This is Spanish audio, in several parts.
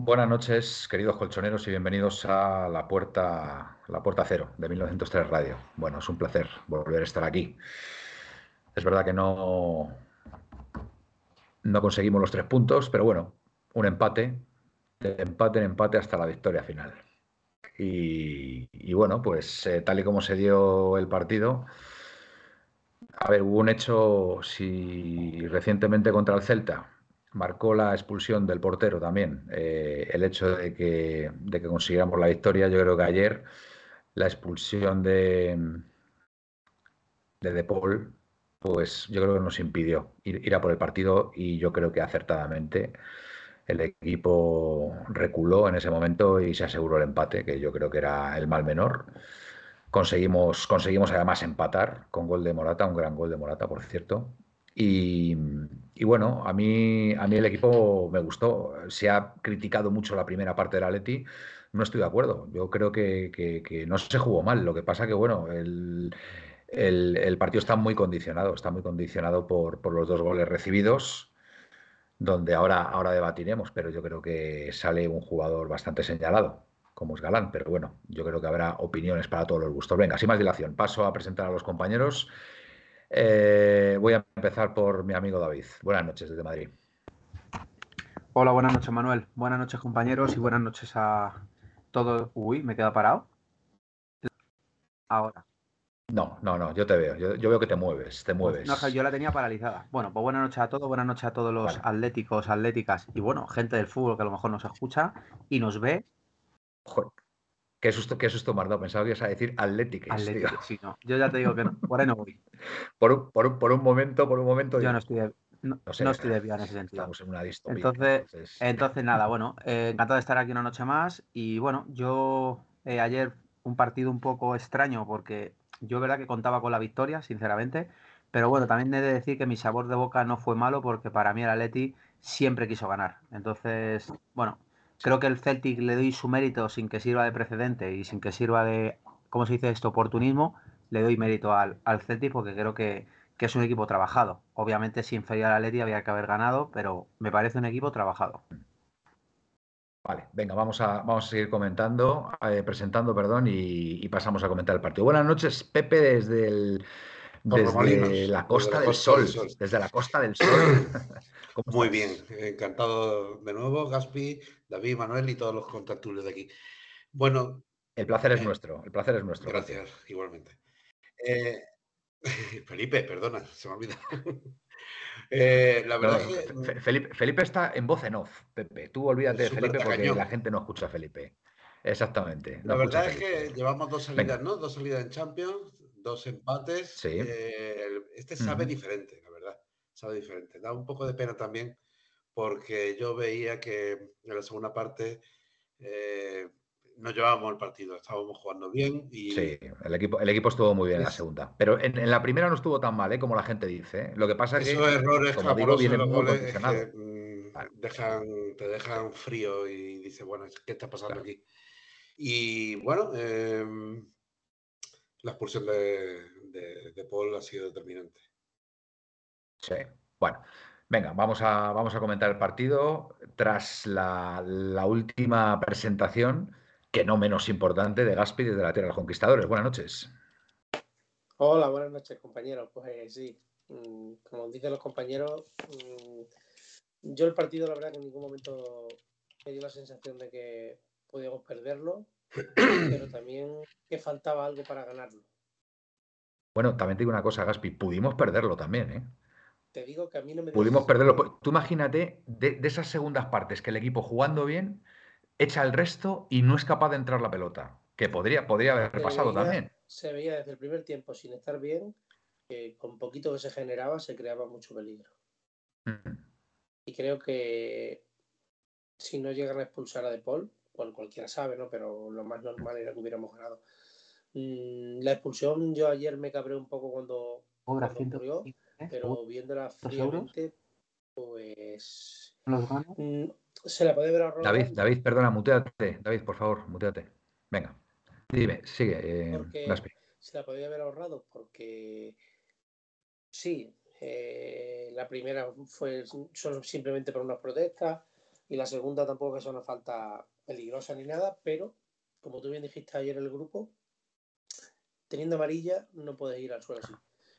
Buenas noches, queridos colchoneros, y bienvenidos a la puerta, la puerta cero de 1903 Radio. Bueno, es un placer volver a estar aquí. Es verdad que no, no conseguimos los tres puntos, pero bueno, un empate, de empate en empate hasta la victoria final. Y, bueno, pues eh, tal y como se dio el partido, a ver, hubo un hecho, si recientemente contra el Celta, marcó la expulsión del portero también. Eh, el hecho de que, de que consiguiéramos la victoria, yo creo que ayer la expulsión de, de Paul, pues yo creo que nos impidió ir, a por el partido y yo creo que acertadamente el equipo reculó en ese momento y se aseguró el empate, que yo creo que era el mal menor. Conseguimos, conseguimos además empatar con gol de Morata, un gran gol de Morata, por cierto. Y, bueno, a mí, a mí el equipo me gustó. Se ha criticado mucho la primera parte del Atleti. No estoy de acuerdo. Yo creo que, no se jugó mal. Lo que pasa que, bueno, el, partido está muy condicionado. Está muy condicionado por, los dos goles recibidos, donde ahora, ahora debatiremos, pero yo creo que sale un jugador bastante señalado, como es Galán. Pero bueno, yo creo que habrá opiniones para todos los gustos. Venga, sin más dilación, paso a presentar a los compañeros. Eh, voy a empezar por mi amigo David. Buenas noches desde Madrid. Hola, buenas noches Manuel. Buenas noches compañeros y buenas noches a todos. Uy, me he quedado parado. Ahora. No, no, no, yo te veo. Yo, veo que te mueves, te mueves. No, yo la tenía paralizada. Bueno, pues buenas noches a todos, buenas noches a todos los atléticos, atléticas y bueno, gente del fútbol que a lo mejor nos escucha y nos ve. Qué susto, qué susto me Pensaba que ibas a decir Atlético. sí, no. Yo ya te digo que no. Por ahí no voy. por, un, por, un, momento, por un momento. Yo no estoy de, no, estoy de en ese sentido. Estamos en una distopía. Entonces, entonces... nada, bueno, eh, encantado de estar aquí una noche más. Y bueno, yo eh, ayer un partido un poco extraño porque yo verdad que contaba con la victoria, sinceramente. Pero bueno, también he de decir que mi sabor de boca no fue malo porque para mí el Atleti siempre quiso ganar. Entonces, bueno, creo que el Celtic le doy su mérito sin que sirva de precedente y sin que sirva de, ¿cómo se dice esto?, oportunismo, le doy mérito al, al Celtic porque creo que, es un equipo trabajado. Obviamente si inferior a Leti había que haber ganado, pero me parece un equipo trabajado. Vale, venga, vamos a, vamos a seguir comentando, eh, presentando, perdón, y, pasamos a comentar el partido. Buenas noches, Pepe, desde el, desde la Costa, del, Sol, Desde la Costa del Sol. Muy bien, encantado de nuevo, Gaspi, David, Manuel y todos los contactos de aquí. Bueno. El placer es eh, nuestro, el placer es nuestro. Gracias, igualmente. Eh, Felipe, perdona, se me olvida. Eh, la verdad que... Felipe, está en voz en off, Pepe. Tú olvídate de Felipe porque la gente no escucha a Felipe. Exactamente. la verdad es que llevamos dos salidas, ¿no? Dos salidas en Champions, dos empates. Sí. este sabe diferente sabe diferente. Da un poco de pena también porque yo veía que en la segunda parte eh, no llevábamos el partido, estábamos jugando bien y... Sí, el equipo, el equipo estuvo muy bien en la segunda. Pero en, la primera no estuvo tan mal, ¿eh? como la gente dice. ¿eh? Lo que pasa es que... Esos errores como digo, vienen muy goles mm, dejan, te dejan frío y dices, bueno, ¿qué está pasando aquí? Y bueno, em, la expulsión de, de Paul ha sido determinante. Sí, bueno. Venga, vamos a, vamos a comentar el partido. Tras la, última presentación, que no menos importante, de Gaspi desde la Tierra de los Conquistadores. Buenas noches. Hola, buenas noches, compañeros. Pues eh, sí, mm, como dicen los compañeros, mm, yo el partido, la verdad, que en ningún momento me dio la sensación de que podíamos perderlo, pero también que faltaba algo para ganarlo. Bueno, también te digo una cosa, Gaspi, pudimos perderlo también, ¿eh? Te digo que a mí no me... Pudimos perderlo. Tú imagínate de, esas segundas partes que el equipo jugando bien echa el resto y no es capaz de entrar la pelota, que podría, podría haber pasado también. Se veía desde el primer tiempo sin estar bien que con poquito que se generaba se creaba mucho peligro. Mm. Y creo que si no llegan a expulsar a De Paul, bueno, cualquiera sabe, ¿no? Pero lo más normal era que hubiéramos ganado. Mm, la expulsión, yo ayer me cabré un poco cuando, ocurrió, pero viéndola fríamente, pues. Mm, se la puede ver ahorrado. David, David, perdona, muteate. David, por favor, muteate. Venga, dime, sigue. Eh, se la podría haber ahorrado porque sí, eh, la primera fue solo simplemente por unas protestas y la segunda tampoco que sea una falta peligrosa ni nada, pero como tú bien dijiste ayer en el grupo, teniendo amarilla no puedes ir al suelo así.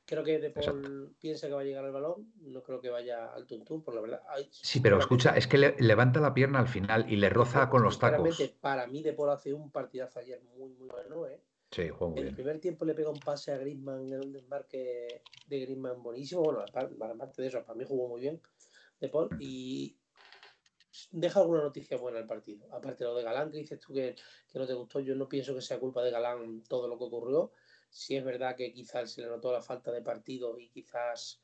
Creo que De Paul piensa que va a llegar al balón, no creo que vaya al tuntún, por la verdad. sí, pero escucha, es que levanta la pierna al final y le roza con los tacos. Para mí De Paul hace un partidazo ayer muy, muy bueno, ¿eh? Sí, en el primer tiempo le pega un pase a Griezmann en un desmarque de Griezmann buenísimo. Bueno, aparte de eso, para mí jugó muy bien De Paul y deja alguna noticia buena el partido. Aparte de lo de Galán, que dices tú que, que no te gustó, yo no pienso que sea culpa de Galán todo lo que ocurrió si es verdad que quizás se le notó la falta de partido y quizás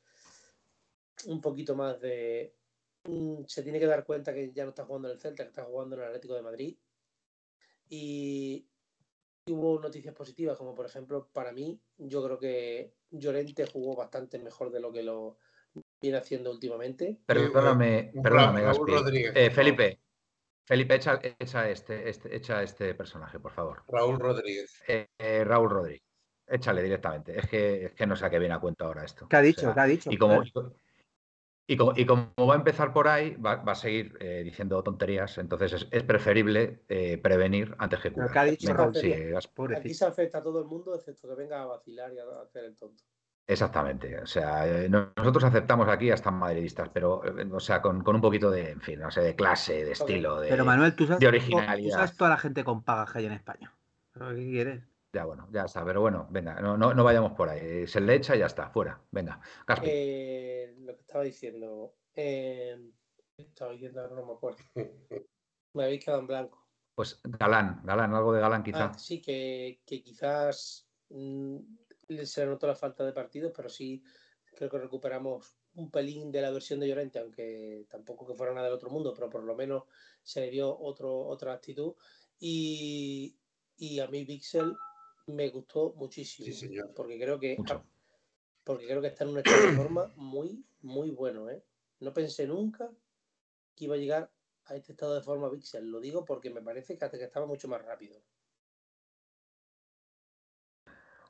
un poquito más de... Mm, se tiene que dar cuenta que ya no está jugando en el Celta, que está jugando en el Atlético de Madrid. Y, hubo noticias positivas, como por ejemplo, para mí, yo creo que Llorente jugó bastante mejor de lo que lo viene haciendo últimamente. Perdóname, perdóname, eh, Felipe, Felipe, echa, este, este, echa este personaje, por favor. Raúl Rodríguez. Eh, eh, Raúl Rodríguez. Échale directamente. Es que, es que no sé a qué viene a cuenta ahora esto. ¿Qué ha dicho? ¿Qué ha dicho? Y como, y como, y como, va a empezar por ahí, va, va a seguir eh, diciendo tonterías. Entonces es, es preferible eh, prevenir antes que curar. ¿Qué ha dicho? sí, Aquí se afecta a todo el mundo, excepto que venga a vacilar y a hacer el tonto. Exactamente. O sea, eh, nosotros aceptamos aquí hasta madridistas, pero, o sea, con, con, un poquito de, en fin, no sé, de clase, de estilo, de, pero Manuel, ¿tú sabes, de originalidad. ¿tú sabes toda la gente con paga que hay en España? ¿Qué quieres? Ya, bueno, ya está, pero bueno, venga, no, no, no vayamos por ahí. Se le echa y ya está, fuera. Venga, eh, lo que estaba diciendo. Eh, estaba diciendo, ahora no me acuerdo. Me habéis quedado en blanco. Pues Galán, Galán, algo de Galán quizás. Ah, sí, que, que quizás mmm, se le notó la falta de partidos, pero sí creo que recuperamos un pelín de la versión de Llorente, aunque tampoco que fuera nada del otro mundo, pero por lo menos se le dio otro, otra actitud. Y, y a mí Pixel me gustó muchísimo. Porque creo que porque creo que está en un estado de forma muy, muy bueno, ¿eh? No pensé nunca que iba a llegar a este estado de forma Pixel. Lo digo porque me parece que hasta que estaba mucho más rápido.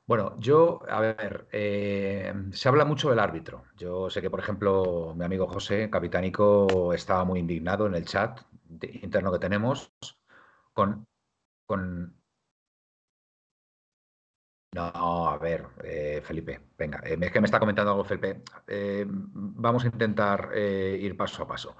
Bueno, yo, a ver, eh, se habla mucho del árbitro. Yo sé que, por ejemplo, mi amigo José, capitánico, estaba muy indignado en el chat interno que tenemos con, con no, a ver, eh, Felipe, venga, eh, es que me está comentando algo Felipe. Eh, vamos a intentar ir paso a paso.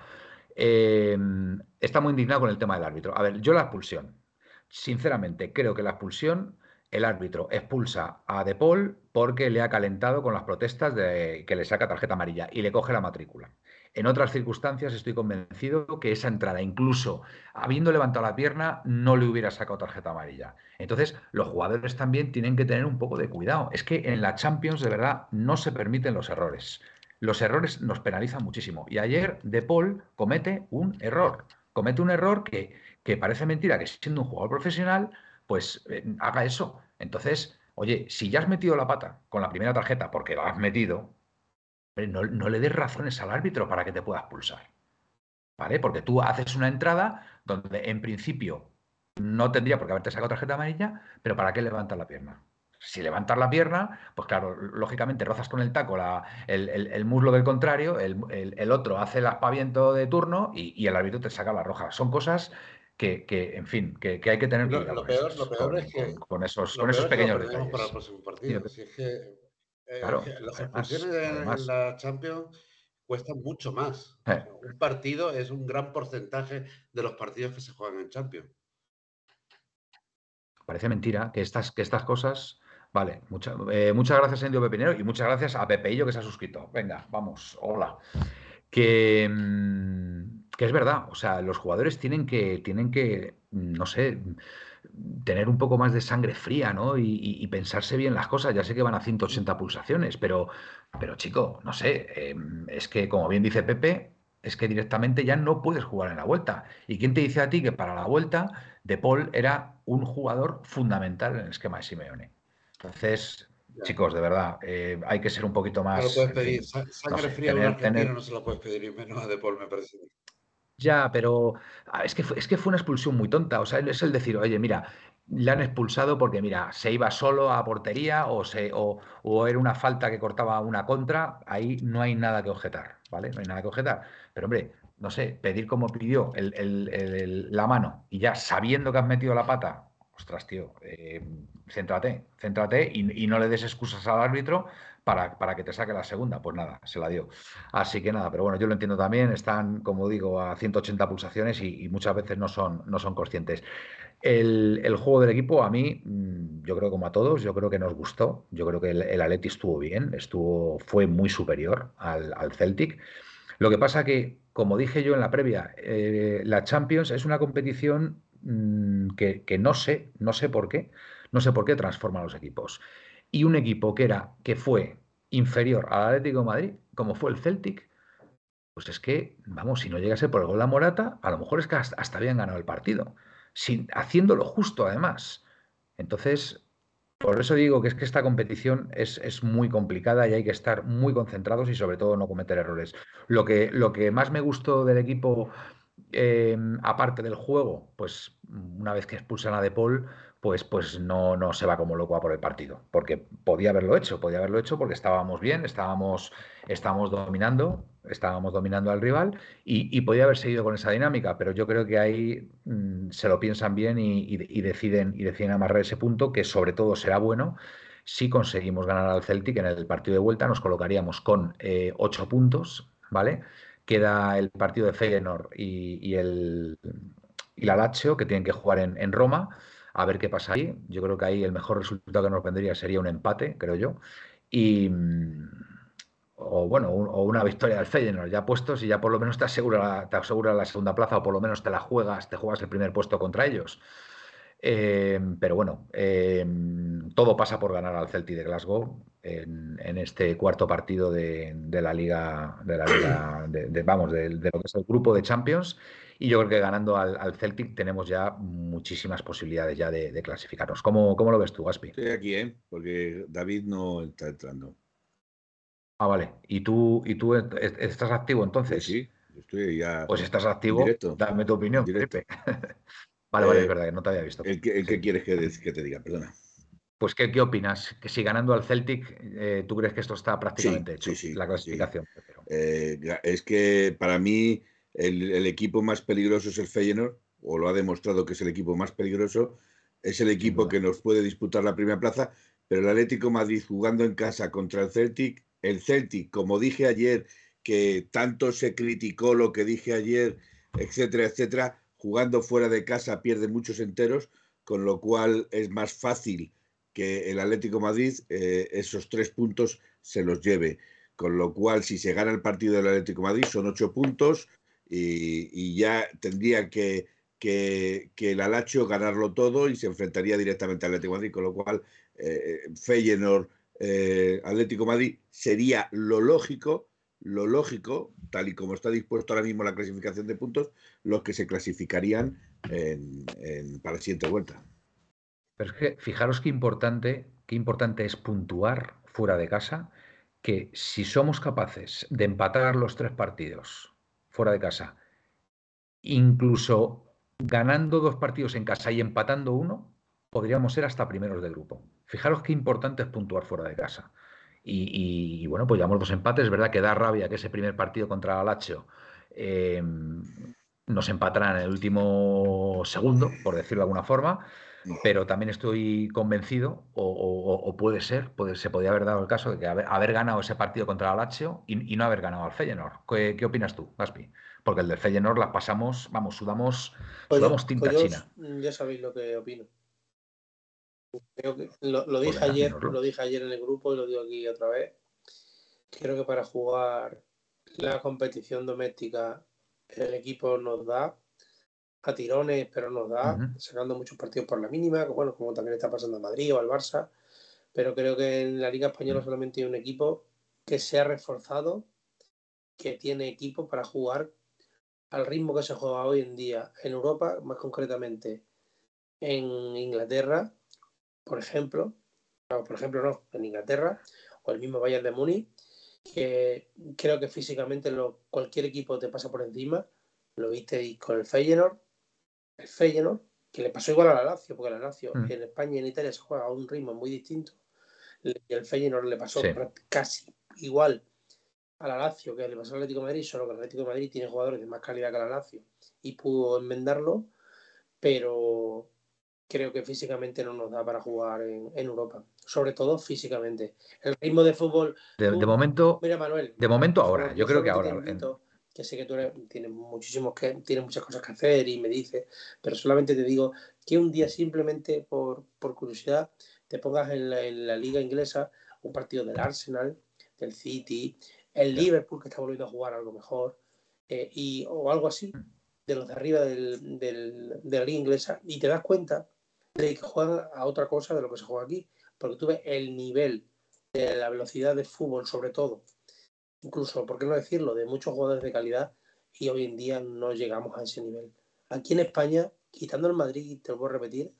está muy indignado con el tema del árbitro. A ver, yo la expulsión, sinceramente, creo que la expulsión, el árbitro expulsa a De Paul porque le ha calentado con las protestas de que le saca tarjeta amarilla y le coge la matrícula. En otras circunstancias estoy convencido que esa entrada, incluso habiendo levantado la pierna, no le hubiera sacado tarjeta amarilla. Entonces, los jugadores también tienen que tener un poco de cuidado. Es que en la Champions, de verdad, no se permiten los errores. Los errores nos penalizan muchísimo. Y ayer De Paul comete un error. Comete un error que, que parece mentira que siendo un jugador profesional, pues eh, haga eso. Entonces, oye, si ya has metido la pata con la primera tarjeta porque la has metido, no, le des razones al árbitro para que te pueda expulsar. ¿Vale? Porque tú haces una entrada donde en principio no tendría por qué haberte sacado tarjeta amarilla, pero ¿para qué levantas la pierna? Si levantas la pierna, pues claro, lógicamente rozas con el taco el, muslo del contrario, el, otro hace el aspaviento de turno y, el árbitro te saca la roja. Son cosas que, en fin, que, hay que tener cuidado. Lo, peor, lo peor es que. Con, esos, con esos pequeños detalles. Para el próximo partido. es que eh, las expulsiones en la Champions cuestan mucho más. Eh. Un partido es un gran porcentaje de los partidos que se juegan en Champions. Parece mentira que estas, que estas cosas Vale, eh, muchas gracias, Endio Pepinero, y muchas gracias a Pepeillo que se ha suscrito. Venga, vamos, hola. Que, mm, que es verdad, o sea, los jugadores tienen que, tienen que, no sé, tener un poco más de sangre fría, ¿no? Y, pensarse bien las cosas. Ya sé que van a 180 pulsaciones, pero, pero chico, no sé, em, es que como bien dice Pepe, es que directamente ya no puedes jugar en la vuelta. ¿Y quién te dice a ti que para la vuelta De Paul era un jugador fundamental en el esquema de Simeone? Entonces, chicos, de verdad, eh, hay que ser un poquito más. No lo puedes pedir. Sangre fría no se lo puedes pedir, y menos a De Paul, me parece. Ya, pero ah, es que, fue, es que fue una expulsión muy tonta. O sea, es el decir, oye, mira, le han expulsado porque, mira, se iba solo a portería o, se, o, o, era una falta que cortaba una contra. Ahí no hay nada que objetar, ¿vale? No hay nada que objetar. Pero, hombre, no sé, pedir como pidió el, la mano y ya sabiendo que has metido la pata, ostras, tío, eh, céntrate, céntrate y, y, no le des excusas al árbitro para, que te saque la segunda. Pues nada, se la dio. Así que nada, pero bueno, yo lo entiendo también. Están, como digo, a 180 pulsaciones y, muchas veces no son, no son conscientes. El, juego del equipo, a mí, mm, yo creo como a todos, yo creo que nos gustó. Yo creo que el, el Atleti estuvo bien, estuvo, fue muy superior al, Celtic. Lo que pasa que, como dije yo en la previa, eh, la Champions es una competición mm, que, que, no sé, no sé por qué, no sé por qué transforma a los equipos y un equipo que era que fue inferior al Atlético de Madrid, como fue el Celtic, pues es que, vamos, si no llegase por el gol de Morata, a lo mejor es que hasta, habían ganado el partido, sin, haciéndolo justo además. Entonces, por eso digo que es que esta competición es, es, muy complicada y hay que estar muy concentrados y sobre todo no cometer errores. Lo que, lo que más me gustó del equipo, eh, aparte del juego, pues una vez que expulsan a De Paul, pues, pues no, no se va como loco a por el partido, porque podía haberlo hecho, podía haberlo hecho porque estábamos bien, estábamos, estábamos dominando, estábamos dominando al rival y, podía haber seguido con esa dinámica, pero yo creo que ahí mm, se lo piensan bien y, deciden, y deciden amarrar ese punto, que sobre todo será bueno. Si conseguimos ganar al Celtic en el partido de vuelta, nos colocaríamos con eh, ocho puntos, ¿vale? Queda el partido de Feyenoord y, el, y la Lazio, que tienen que jugar en Roma a ver qué pasa ahí. Yo creo que ahí el mejor resultado que nos vendría sería un empate, creo yo. Y, mm, o bueno, o una victoria del Feyenoord ya puestos y ya por lo menos te asegura, te asegura la segunda plaza o por lo menos te la juegas, te juegas el primer puesto contra ellos. Eh, pero bueno, eh, todo pasa por ganar al Celtic de Glasgow en, este cuarto partido de, la liga, de la liga, de, vamos, de, lo que es el grupo de Champions y yo creo que ganando al, Celtic tenemos ya muchísimas posibilidades ya de, clasificarnos. ¿Cómo, ¿Cómo, lo ves tú, Gaspi? Estoy aquí, ¿eh? porque David no está entrando. Ah, vale. ¿Y tú, y tú estás activo entonces? Sí, estoy ya. Pues estás activo. Dame tu opinión, Felipe. vale, vale, es eh, verdad que no te había visto. ¿El, qué quieres que, te diga? Perdona. Pues, ¿qué, ¿qué, opinas? Que si ganando al Celtic, eh, ¿tú crees que esto está prácticamente hecho? Sí, sí, la clasificación. Eh, es que para mí el, equipo más peligroso es el Feyenoord, o lo ha demostrado que es el equipo más peligroso, es el equipo que nos puede disputar la primera plaza, pero el Atlético Madrid jugando en casa contra el Celtic, el Celtic, como dije ayer, que tanto se criticó lo que dije ayer, etcétera, etcétera, jugando fuera de casa pierde muchos enteros, con lo cual es más fácil que el Atlético Madrid eh, esos tres puntos se los lleve. Con lo cual, si se gana el partido del Atlético Madrid, son ocho puntos, y, ya tendría que, que, el Alacho ganarlo todo y se enfrentaría directamente al Atlético Madrid, con lo cual eh, Feyenoord, eh, Atlético Madrid sería lo lógico, lo lógico, tal y como está dispuesto ahora mismo la clasificación de puntos, los que se clasificarían para la siguiente vuelta. Pero es que fijaros qué importante, qué importante es puntuar fuera de casa, que si somos capaces de empatar los tres partidos fuera de casa. Incluso ganando dos partidos en casa y empatando uno, podríamos ser hasta primeros del grupo. Fijaros qué importante es puntuar fuera de casa. Y, bueno, pues llevamos dos empates. Es verdad que da rabia que ese primer partido contra Alacho eh, nos empatarán en el último segundo, por decirlo de alguna forma pero también estoy convencido, o, puede ser, se podría haber dado el caso de que haber, ganado ese partido contra el Lazio y, no haber ganado al Feyenoord. ¿Qué, opinas tú, Gaspi? Porque el del Feyenoord las pasamos, vamos, sudamos, pues sudamos tinta pues china. Ya sabéis lo que opino. lo, dije ayer, lo dije ayer en el grupo y lo digo aquí otra vez. Creo que para jugar la competición doméstica el equipo nos da a tirones, pero nos da, sacando muchos partidos por la mínima, bueno, como también está pasando a Madrid o al Barça, pero creo que en la Liga Española solamente hay un equipo que se ha reforzado, que tiene equipo para jugar al ritmo que se juega hoy en día en Europa, más concretamente en Inglaterra, por ejemplo, por ejemplo no, en Inglaterra, o el mismo Bayern de Múnich, que creo que físicamente lo, cualquier equipo te pasa por encima, lo viste con el Feyenoord, el Feyenoord, que le pasó igual a la Lazio, porque la Lazio mm. en España y en Italia se juega a un ritmo muy distinto, y el Feyenoord le pasó casi igual a la Lazio que le pasó al Atlético de Madrid, solo que el Atlético de Madrid tiene jugadores de más calidad que la Lazio y pudo enmendarlo, pero creo que físicamente no nos da para jugar en, Europa, sobre todo físicamente. El ritmo de fútbol. De, momento. Mira, Manuel. De momento ahora, yo creo que ahora. Que sé que tú tienes muchísimos que tienes muchas cosas que hacer y me dices, pero solamente te digo que un día simplemente por, curiosidad te pongas en la, en la liga inglesa un partido del Arsenal, del City, el Liverpool que está volviendo a jugar algo mejor, eh, y, o algo así, mm. de los de arriba del, del, de la liga inglesa, y te das cuenta de que juegan a otra cosa de lo que se juega aquí, porque tú ves el nivel de la velocidad de fútbol, sobre todo, incluso, por qué no decirlo, de muchos jugadores de calidad, y hoy en día no llegamos a ese nivel. Aquí en España, quitando el Madrid, te lo voy a repetir,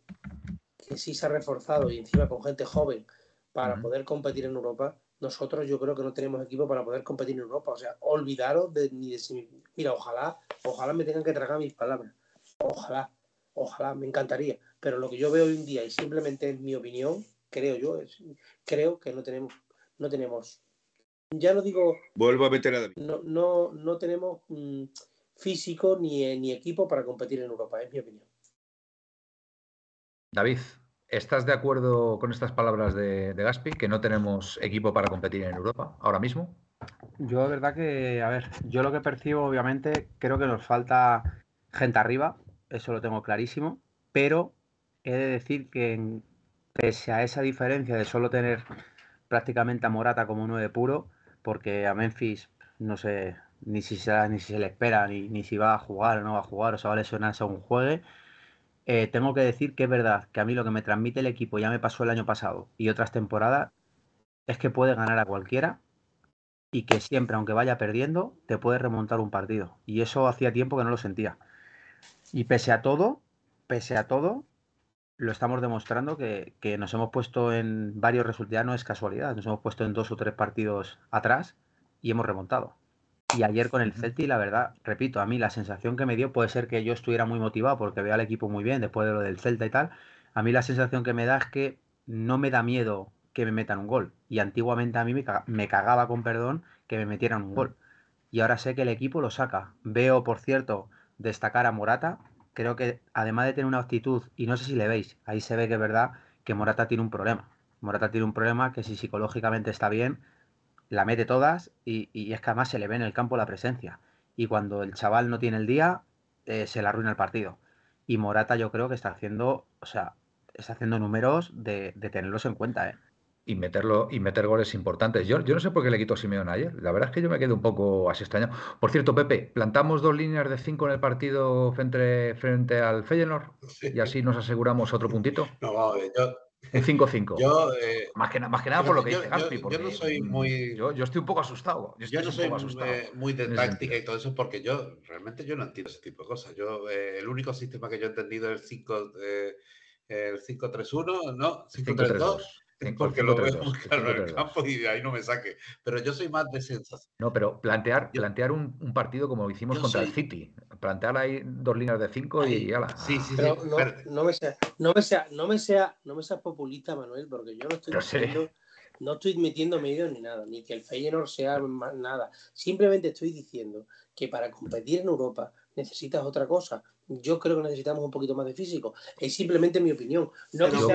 que sí se ha reforzado y encima con gente joven para poder competir en Europa, nosotros yo creo que no tenemos equipo para poder competir en Europa. O sea, olvidaros de ni de Mira, ojalá, ojalá me tengan que tragar mis palabras. Ojalá, ojalá, me encantaría. Pero lo que yo veo hoy en día, y simplemente es mi opinión, creo yo, es, creo que no tenemos, no tenemos, ya no digo. Vuelvo a meter a David. No, no, no tenemos mm, físico ni, ni equipo para competir en Europa, es mi opinión. David, ¿Estás de acuerdo con estas palabras de, Gaspi, que no tenemos equipo para competir en Europa ahora mismo? Yo, de verdad que, a ver, yo lo que percibo, obviamente, creo que nos falta gente arriba, eso lo tengo clarísimo, pero he de decir que pese a esa diferencia de solo tener prácticamente a Morata como nueve puro, porque a Memphis no sé ni si se, ni si se le espera, ni, ni si va a jugar o no va a jugar, o se va a lesionar según juegue, eh, tengo que decir que es verdad que a mí lo que me transmite el equipo ya me pasó el año pasado y otras temporadas es que puede ganar a cualquiera y que siempre, aunque vaya perdiendo, te puede remontar un partido. Y eso hacía tiempo que no lo sentía. Y pese a todo, pese a todo, lo estamos demostrando que, que nos hemos puesto en varios resultados, no es casualidad, nos hemos puesto en dos o tres partidos atrás y hemos remontado. Y ayer con el Celtic, la verdad, repito, a mí la sensación que me dio puede ser que yo estuviera muy motivado porque veo al equipo muy bien después de lo del Celta y tal. A mí la sensación que me da es que no me da miedo que me metan un gol. Y antiguamente a mí me cagaba con perdón que me metieran un gol. Y ahora sé que el equipo lo saca. Veo, por cierto, destacar a Morata. Creo que además de tener una actitud, y no sé si le veis, ahí se ve que es verdad que Morata tiene un problema. Morata tiene un problema que si psicológicamente está bien, la mete todas y, es que además se le ve en el campo la presencia. Y cuando el chaval no tiene el día, eh, se le arruina el partido. Y Morata yo creo que está haciendo, o sea, está haciendo números de, tenerlos en cuenta, ¿eh? Y meterlo, y meter goles importantes. Yo, yo no sé por qué le quitó Simeón ayer. La verdad es que yo me quedo un poco así extraño. Por cierto, Pepe, plantamos dos líneas de cinco en el partido frente, frente al Feyenoord y así nos aseguramos otro puntito. No, yo, en 5-5. Yo, eh, más, que, más que nada por lo que dice Gaspi. Yo, no soy muy. Yo, estoy un poco asustado. Yo, no soy muy, de táctica y todo eso porque yo realmente yo no entiendo ese tipo de cosas. Yo, eh, el único sistema que yo he entendido es el 5. Eh, el 5-3-1, ¿no? 5-3-2 porque lo veo muy claro en el campo y de ahí no me saque. Pero yo soy más de sensación. No, pero plantear, plantear un, un, partido como hicimos contra el City. Plantear ahí dos líneas de cinco y ya la. Sí, sí, pero sí. No, no, me sea, no, me sea, no, me sea, no me sea populista, Manuel, porque yo no estoy diciendo, no estoy metiendo medios ni nada, ni que el Feyenoord sea nada. Simplemente estoy diciendo que para competir en Europa necesitas otra cosa. Yo creo que necesitamos un poquito más de físico. Es simplemente mi opinión. No yo,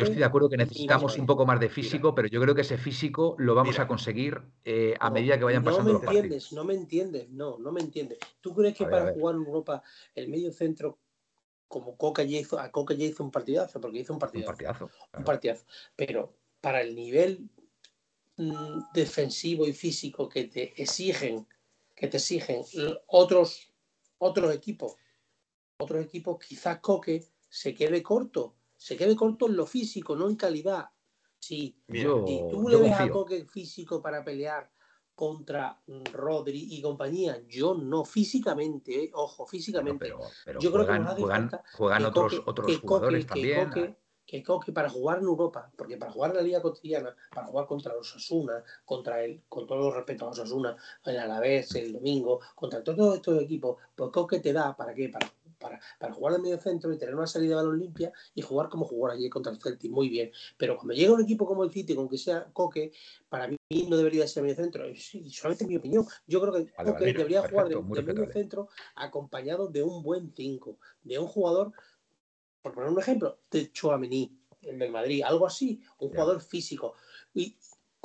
estoy de acuerdo que necesitamos un poco más de físico, pero yo creo que ese físico lo vamos a conseguir eh, a medida que vayan pasando no me entiendes, No me entiendes, no, no me entiendes. ¿Tú crees que para jugar en Europa el medio centro como Coca ya hizo, a Coca ya hizo un partidazo, porque hizo un partidazo. Un partidazo. Un partidazo. Pero para el nivel mm, defensivo y físico que te exigen, que te exigen otros, otros equipos, otros equipos, quizás Coque se quede corto, se quede corto en lo físico, no en calidad. Sí, si tú le ves a Coque físico para pelear contra Rodri y compañía. Yo no, físicamente, eh, ojo, físicamente. yo creo que juegan, otros, otros jugadores también. Que Coque, para jugar en Europa, porque para jugar en la Liga Cotidiana, para jugar contra los Osasuna, contra el, con todo los respeto a Osasuna, el Alavés, el Domingo, contra todos estos equipos, pues Coque te da, ¿para qué? Para para, para jugar de medio centro y tener una salida de balón limpia y jugar como jugar allí contra el Celtic, muy bien. Pero cuando llega un equipo como el City, con que sea Coque, para mí no debería ser medio centro, y solamente en mi opinión. Yo creo que Coque debería jugar de, medio centro acompañado de un buen 5, de un jugador, por poner un ejemplo, de Chouameni, en el Madrid, algo así, un jugador físico. Y,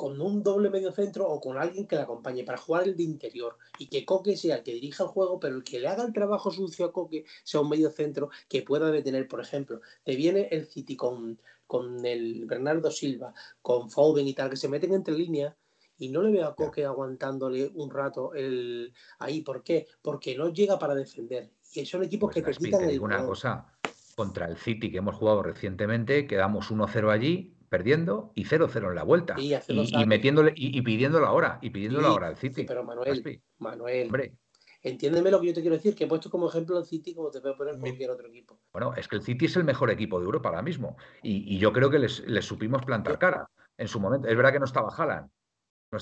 con un doble medio centro o con alguien que le acompañe para jugar el de interior y que Coque sea el que dirija el juego, pero el que le haga el trabajo sucio a Coque sea un medio centro que pueda detener, por ejemplo, te viene el City con, con el Bernardo Silva, con Foden y tal, que se meten entre líneas y no le veo a Coque aguantándole un rato el ahí. ¿Por qué? Porque no llega para defender. Y son equipos pues que te quitan el. una cosa, contra el City que hemos jugado recientemente, quedamos 1-0 allí, perdiendo y 0-0 en la vuelta. y, metiéndole y, pidiendo la hora, y pidiendo la hora al City. pero Manuel, Manuel, entiéndeme lo que yo te quiero decir, que he puesto como ejemplo al City como te puedo poner cualquier otro equipo. Bueno, es que el City es el mejor equipo de Europa ahora mismo. Y, yo creo que les, supimos plantar cara en su momento. Es verdad que no estaba Haaland. No,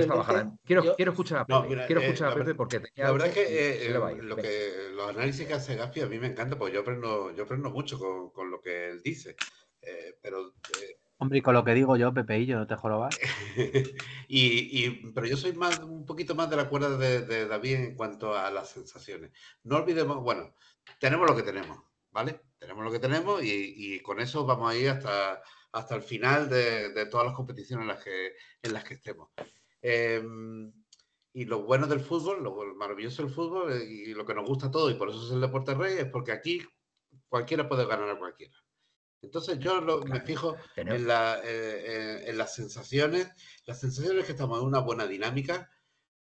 estaba Quiero, quiero escuchar a Pepe, quiero eh, escuchar a Pepe porque tenía, La verdad es que, eh, eh, lo que los análisis que hace Gaspi a mí me encanta, porque yo aprendo, yo aprendo mucho con, con lo que él dice. Eh, pero, eh, Hombre, y con lo que digo yo, Pepeillo, no te jorobas. y, y, pero yo soy más, un poquito más de la cuerda de, David en cuanto a las sensaciones. No olvidemos, bueno, tenemos lo que tenemos, ¿vale? Tenemos lo que tenemos y, con eso vamos a ir hasta, hasta el final de, todas las competiciones en las que, en las que estemos. Em, y lo bueno del fútbol, lo maravilloso del fútbol eh, y lo que nos gusta a todos, y por eso es el deporte rey, es porque aquí cualquiera puede ganar a cualquiera. Entonces yo me fijo en, eh, en, las sensaciones, las sensaciones que estamos en una buena dinámica,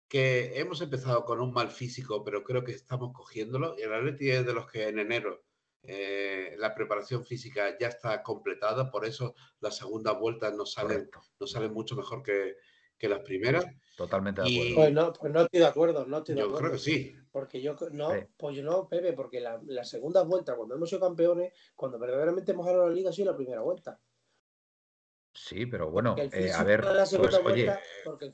que hemos empezado con un mal físico, pero creo que estamos cogiéndolo. Y el Atleti es de los que en enero eh, la preparación física ya está completada, por eso la segunda vuelta nos sale, nos sale mucho mejor que, que las primeras. Totalmente de acuerdo. Pues, no, pues no estoy de acuerdo, no estoy de yo acuerdo. creo que sí. Porque yo no, pues yo no, Pepe, porque la, segunda vuelta, cuando hemos sido campeones, cuando verdaderamente hemos ganado la liga, ha sido la primera vuelta. Sí, pero bueno, eh, a ver, pues, oye,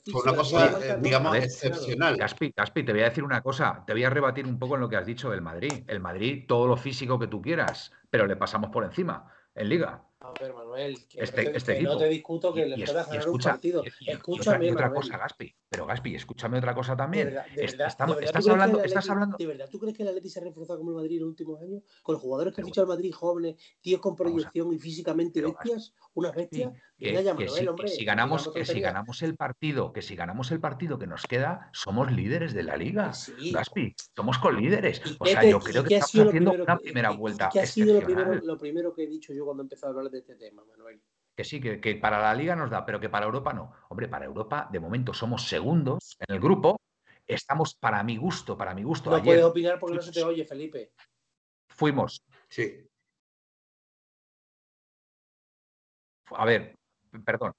fue una cosa, eh, digamos, excepcional. Gaspi, Gaspi, te voy a decir una cosa, te voy a rebatir un poco en lo que has dicho del Madrid. El Madrid, todo lo físico que tú quieras, pero le pasamos por encima en Liga. A ver, Manuel, que, este, no, te, este no te discuto que le puedas ganar un partido. Escúchame, otra, cosa, Gaspi. Pero Gaspi, escúchame otra cosa también. estás hablando, estás hablando. ¿De verdad tú crees que el Atleti se ha reforzado como el Madrid en los últimos años? Con los jugadores que han fichado el Madrid jóvenes, tíos con proyección y físicamente bestias, unas bestias. Que, si, ganamos, que si ganamos el partido, que si ganamos el partido que nos queda, somos líderes de la liga. Gaspi, somos colíderes. O sea, yo creo que estamos haciendo una primera vuelta. ¿Qué ha sido lo primero que he dicho yo cuando he empezado a hablar de este tema, Manuel? Que sí, que, para la liga nos da, pero que para Europa no. Hombre, para Europa, de momento somos segundos en el grupo. Estamos, para mi gusto, para mi gusto. No puedes opinar porque no se te oye, Felipe. Fuimos. Sí. A ver, perdón.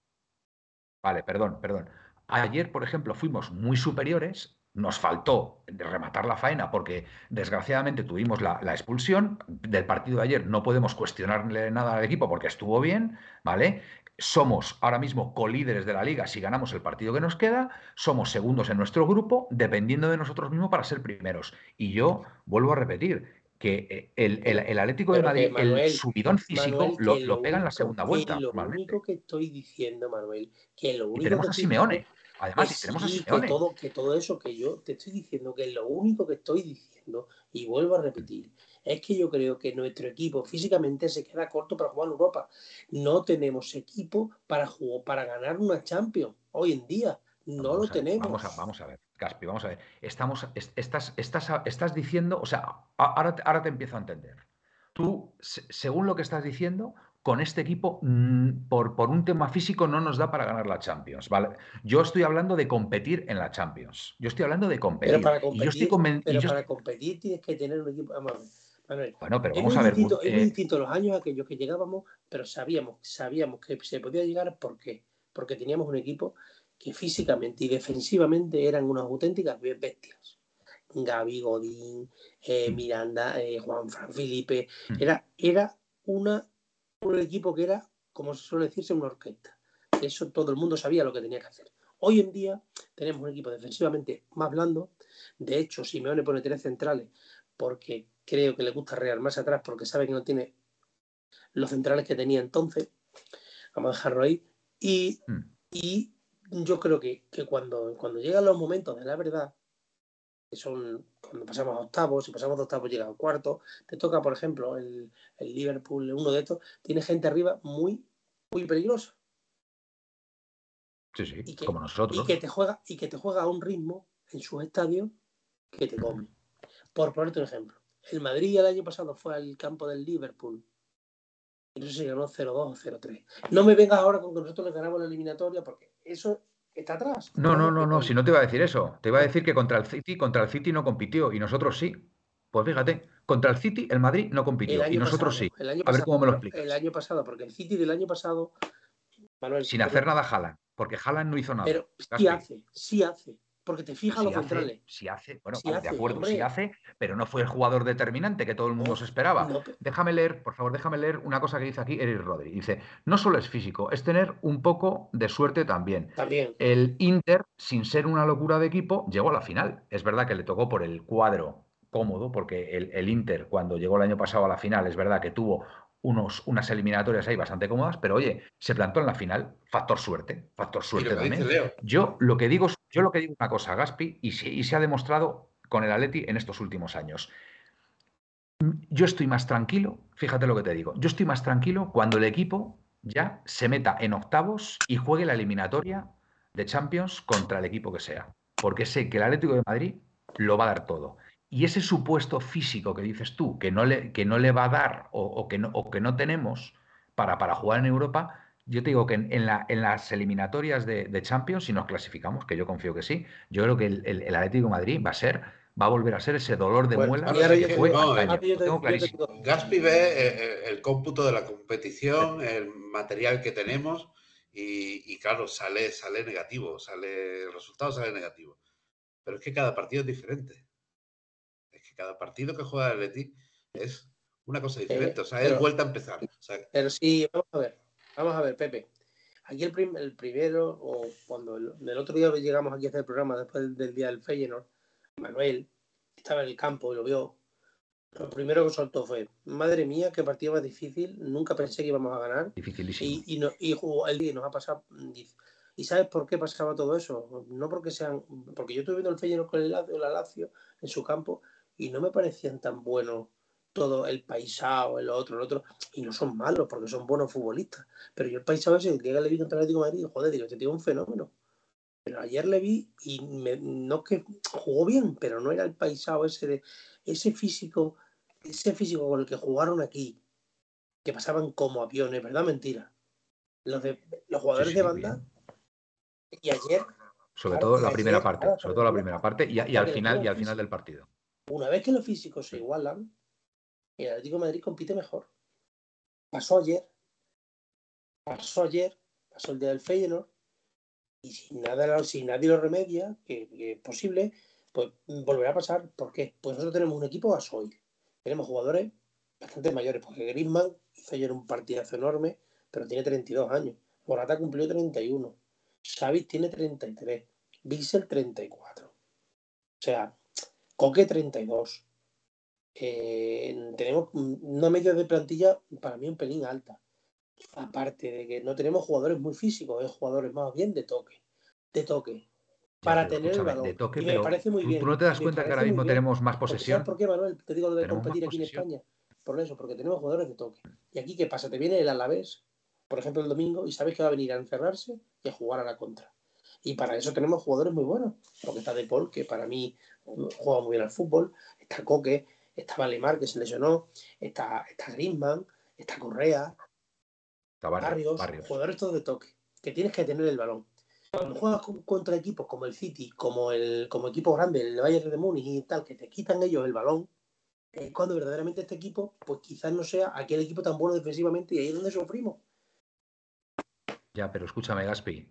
Vale, perdón, perdón. Ayer, por ejemplo, fuimos muy superiores nos faltó rematar la faena porque desgraciadamente tuvimos la, expulsión del partido de ayer. No podemos cuestionarle nada al equipo porque estuvo bien, ¿vale? Somos ahora mismo colíderes de la liga si ganamos el partido que nos queda, somos segundos en nuestro grupo, dependiendo de nosotros mismos para ser primeros. Y yo vuelvo a repetir, que el, el, Atlético de Madrid, el subidón físico, lo, pega en la segunda vuelta. Lo único que estoy diciendo, Manuel, que lo único y tenemos a Simeone. Además, si tenemos que todo, que todo eso que yo te estoy diciendo, que lo único que estoy diciendo, y vuelvo a repetir, es que yo creo que nuestro equipo físicamente se queda corto para jugar en Europa. No tenemos equipo para jugar, para ganar una Champions hoy en día. No lo tenemos. Vamos a, vamos a ver, Caspi, vamos a ver. Estamos, estás, estás, estás diciendo, o sea, ahora, ahora te empiezo a entender. Tú, según lo que estás diciendo, con este equipo, mm, por, por, un tema físico, no nos da para ganar la Champions. ¿vale? Yo estoy hablando de competir en la Champions. Yo estoy hablando de competir. Pero para competir, pero para competir tienes que tener un equipo. bueno, pero vamos a ver. Distinto, es eh, distinto los años aquellos que llegábamos, pero sabíamos, sabíamos que se podía llegar. ¿Por qué? Porque teníamos un equipo que físicamente y defensivamente eran unas auténticas bestias. Gaby, Godín, eh, mm. Miranda, eh, Juan Fran Felipe. Mm. Era, era una, un equipo que era, como se suele decirse, una orquesta. Eso todo el mundo sabía lo que tenía que hacer. Hoy en día tenemos un equipo defensivamente más blando. De hecho, Simeone pone tres centrales porque creo que le gusta rear más atrás porque sabe que no tiene los centrales que tenía entonces. Vamos a dejarlo ahí. Y, mm. y yo creo que, cuando, cuando llegan los momentos de la verdad, que son cuando pasamos a octavos, si pasamos a octavos llega a cuarto, te toca, por ejemplo, el, el, Liverpool, uno de estos, tiene gente arriba muy, muy peligrosa. Sí, sí, como nosotros. Y que, te juega, y que te juega a un ritmo en sus estadios que te come. Por ponerte un ejemplo, el Madrid el año pasado fue al campo del Liverpool y no sé si ganó 0-2 o 0-3. No me vengas ahora con que nosotros le ganamos la eliminatoria porque eso está atrás. No, no, no, no, si no te iba a decir eso. Te iba a decir que contra el City, contra el City no compitió y nosotros sí. Pues fíjate, contra el City el Madrid no compitió y nosotros sí. a ver cómo me lo explicas. El año pasado, porque el City del año pasado. Sin hacer nada Haaland, porque Haaland no hizo nada. Pero sí hace, sí hace. Porque te fijas los centrales. Si hace, bueno, de acuerdo, sí hace, pero no fue el jugador determinante que todo el mundo se esperaba. déjame leer, por favor, déjame leer una cosa que dice aquí Eric Rodri. Dice, no solo es físico, es tener un poco de suerte también. También. El Inter, sin ser una locura de equipo, llegó a la final. Es verdad que le tocó por el cuadro cómodo, porque el, el Inter, cuando llegó el año pasado a la final, es verdad que tuvo unos, unas eliminatorias ahí bastante cómodas, pero oye, se plantó en la final, factor suerte, factor suerte también. Yo lo que digo, yo lo que digo una cosa, Gaspi, y, se ha demostrado con el Atleti en estos últimos años. Yo estoy más tranquilo, fíjate lo que te digo, yo estoy más tranquilo cuando el equipo ya se meta en octavos y juegue la eliminatoria de Champions contra el equipo que sea, porque sé que el Atlético de Madrid lo va a dar todo. Y ese supuesto físico que dices tú, que no le, que no le va a dar o, que, no, que no tenemos para, para jugar en Europa, yo te digo que en, la, en las eliminatorias de, Champions, si nos clasificamos, que yo confío que sí, yo creo que el, Atlético de Madrid va a ser va a volver a ser ese dolor de muela que fue Gaspi ve eh, eh, el cómputo de la competición, el material que tenemos y, claro, sale, sale negativo, sale, el resultado sale negativo. Pero es que cada partido es diferente cada partido que juega el Atleti es una cosa eh, diferente. o sea, es vuelta a empezar. pero sí, vamos a ver. Vamos a ver, Pepe. Aquí el, el primero, o cuando el, otro día llegamos aquí a hacer el programa, después del, día del Feyenoord, Manuel estaba en el campo y lo vio. Lo primero que soltó fue, madre mía, qué partido más difícil, nunca pensé que íbamos a ganar. Dificilísimo. Y, y, no, y el día nos ha pasado, ¿Y sabes por qué pasaba todo eso? No porque sean, porque yo estuve viendo el Feyenoord con el Lazio, la Lazio en su campo y no me parecían tan buenos todo el paisado, el otro, el otro, y no son malos porque son buenos futbolistas. Pero yo el paisado ese, llega le vi contra el Atlético de Madrid, joder, digo, este tío es un fenómeno. Pero ayer le vi y no que jugó bien, pero no era el paisado ese de ese físico, ese físico con el que jugaron aquí, que pasaban como aviones, ¿verdad? Mentira. Los, de, los jugadores de banda. Y ayer. Sobre todo la primera parte, sobre todo la primera parte y, y al final y al final del partido. Una vez que los físicos se igualan, el Atlético Madrid compite mejor. Pasó ayer, pasó ayer, pasó el día del Feyenoord, y si, nada, nadie lo remedia, que, es posible, pues volverá a pasar. ¿Por qué? Pues nosotros tenemos un equipo gasoil. Tenemos jugadores bastante mayores, porque Griezmann hizo ayer un partidazo enorme, pero tiene 32 años. Morata cumplió 31. Xavi tiene 33. Bissell 34. O sea, Coque 32. Eh, tenemos una media de plantilla para mí un pelín alta. Aparte de que no tenemos jugadores muy físicos, es jugadores más bien de toque. De toque. Para tener el balón. De toque, me parece muy bien. ¿Tú no te das cuenta que ahora mismo tenemos más posesión? ¿Por qué, Manuel? Te digo lo de competir aquí en España. Por eso, porque tenemos jugadores de toque. Y aquí, ¿qué pasa? Te viene el Alavés, por ejemplo, el domingo, y sabes que va a venir a encerrarse y a jugar a la contra. Y para eso tenemos jugadores muy buenos. Porque está De Paul, que para mí juega muy bien al fútbol. Está Coque, está Valemar, que se lesionó. Está, está Griezmann, está Correa. Está Barrios, Jugadores todos de toque. Que tienes que tener el balón. Cuando juegas contra equipos como el City, como el como equipo grande, el Bayern de Múnich y tal, que te quitan ellos el balón, es cuando verdaderamente este equipo, pues quizás no sea aquel equipo tan bueno defensivamente y ahí es donde sufrimos. Ya, pero escúchame, Gaspi,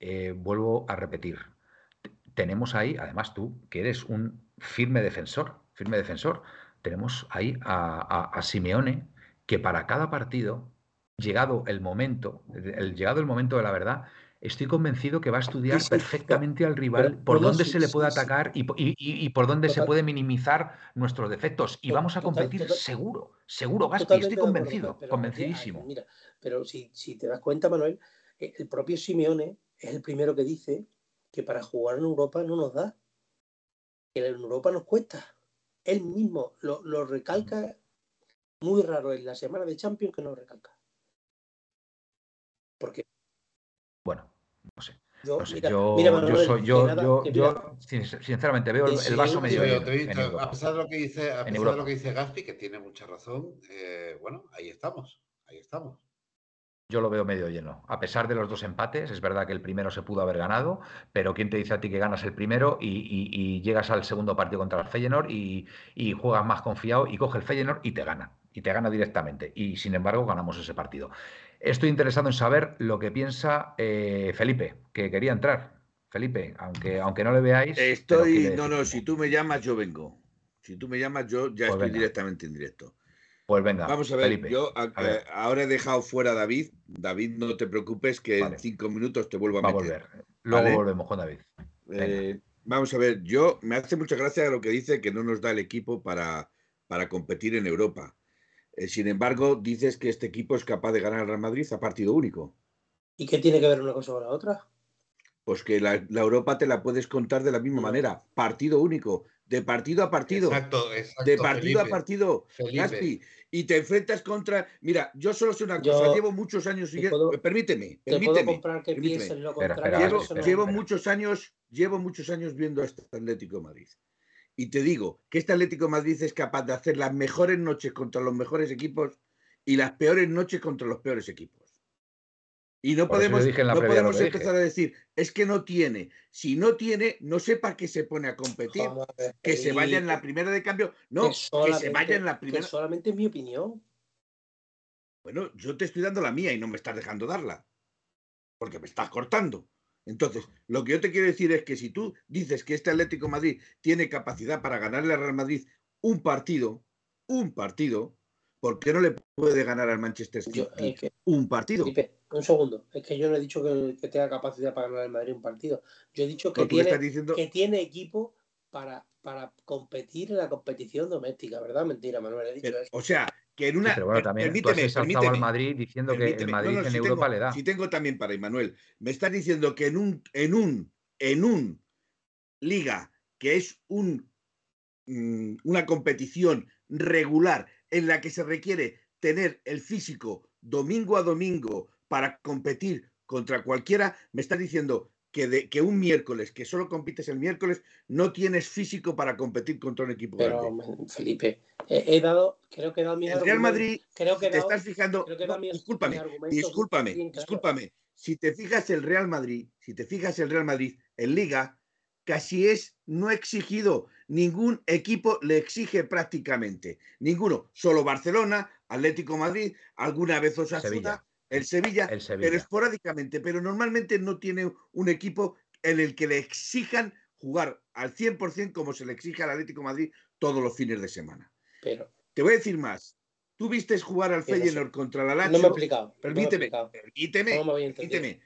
eh, vuelvo a repetir. Tenemos ahí, además tú, que eres un firme defensor, firme defensor, tenemos ahí a, Simeone, que para cada partido, llegado el momento, el, llegado el momento de la verdad, estoy convencido que va a estudiar perfectamente al rival por dónde se le puede atacar y, por dónde se puede minimizar nuestros defectos. Y vamos a competir seguro, seguro, Gaspi, estoy convencido, convencidísimo. Mira, pero si, si, te das cuenta, Manuel, eh, el propio Simeone es el primero que dice que para jugar en Europa no nos da, que en Europa nos cuesta. Él mismo lo, lo recalca muy raro en la semana de Champions que no recalca. Porque bueno, no sé. Yo, yo, yo, yo, sinceramente veo el, vaso medio. a pesar de lo que dice, a pesar de lo que dice Gaspi, que tiene mucha razón, eh, bueno, ahí estamos, ahí estamos. Yo lo veo medio lleno. A pesar de los dos empates, es verdad que el primero se pudo haber ganado, pero ¿quién te dice a ti que ganas el primero y, llegas al segundo partido contra el Feyenoord y, y, juegas más confiado y coge el Feyenoord y te gana? Y te gana directamente. Y sin embargo ganamos ese partido. Estoy interesado en saber lo que piensa eh, Felipe, que quería entrar. Felipe, aunque, aunque no le veáis. Estoy, no, no, si tú me llamas, yo vengo. Si tú me llamas, yo ya pues estoy directamente en directo. Pues venga. Vamos a ver, yo eh, ahora he dejado fuera a David. David, no te preocupes, que en cinco minutos te vuelvo a meter. Va a volver. Luego volvemos con David. Eh, vamos a ver, yo me hace mucha gracia lo que dice que no nos da el equipo para, para competir en Europa. Eh, sin embargo, dices que este equipo es capaz de ganar al Real Madrid a partido único. ¿Y qué tiene que ver una cosa con la otra? Pues que la, Europa te la puedes contar de la misma manera, partido único, de partido a partido. Exacto, exacto De partido a partido, Gaspi. Y te enfrentas contra. Mira, yo solo sé una cosa, llevo muchos años siguiendo. Permíteme, permíteme. llevo, muchos años, llevo muchos años viendo a este Atlético Madrid. Y te digo que este Atlético de Madrid es capaz de hacer las mejores noches contra los mejores equipos y las peores noches contra los peores equipos. Y no podemos, no podemos empezar a decir, es que no tiene. Si no tiene, no sepa que se pone a competir. que se vaya en la primera de cambio. No, que, se vaya en la primera. Que solamente es mi opinión. Bueno, yo te estoy dando la mía y no me estás dejando darla. Porque me estás cortando. Entonces, lo que yo te quiero decir es que si tú dices que este Atlético Madrid tiene capacidad para ganarle al Real Madrid un partido, un partido, ¿por qué no le puede ganar al Manchester City un partido? un segundo, es que yo no he dicho que, tenga capacidad para ganar al Madrid un partido. Yo he dicho que, tiene, que tiene equipo para, para competir en la competición doméstica, ¿verdad? Mentira, Manuel. O sea, que en una. Pero bueno, también permíteme, tú has al Madrid diciendo que el Madrid en Europa le da. Si tengo también para Emanuel, me estás diciendo que en un, en un, en un liga que es un, mm, una competición regular en la que se requiere tener el físico domingo a domingo para competir contra cualquiera, me estás diciendo que, de, que un miércoles, que solo compites el miércoles, no tienes físico para competir contra un equipo Pero, Felipe, he, dado, creo que he dado mi El Real Madrid, creo que te estás fijando, discúlpame, discúlpame, discúlpame. Si te fijas el Real Madrid, si te fijas el Real Madrid en Liga, casi es no exigido. Ningún equipo le exige prácticamente. Ninguno. Solo Barcelona, Atlético Madrid, alguna vez Osasuna, el Sevilla, pero esporádicamente, pero normalmente no tiene un equipo en el que le exijan jugar al 100% como se le exige al Atlético Madrid todos los fines de semana. Pero te voy a decir más. Tú viste jugar al Feyenoord contra la Lazio. No me he explicado. Permíteme, permíteme, permíteme.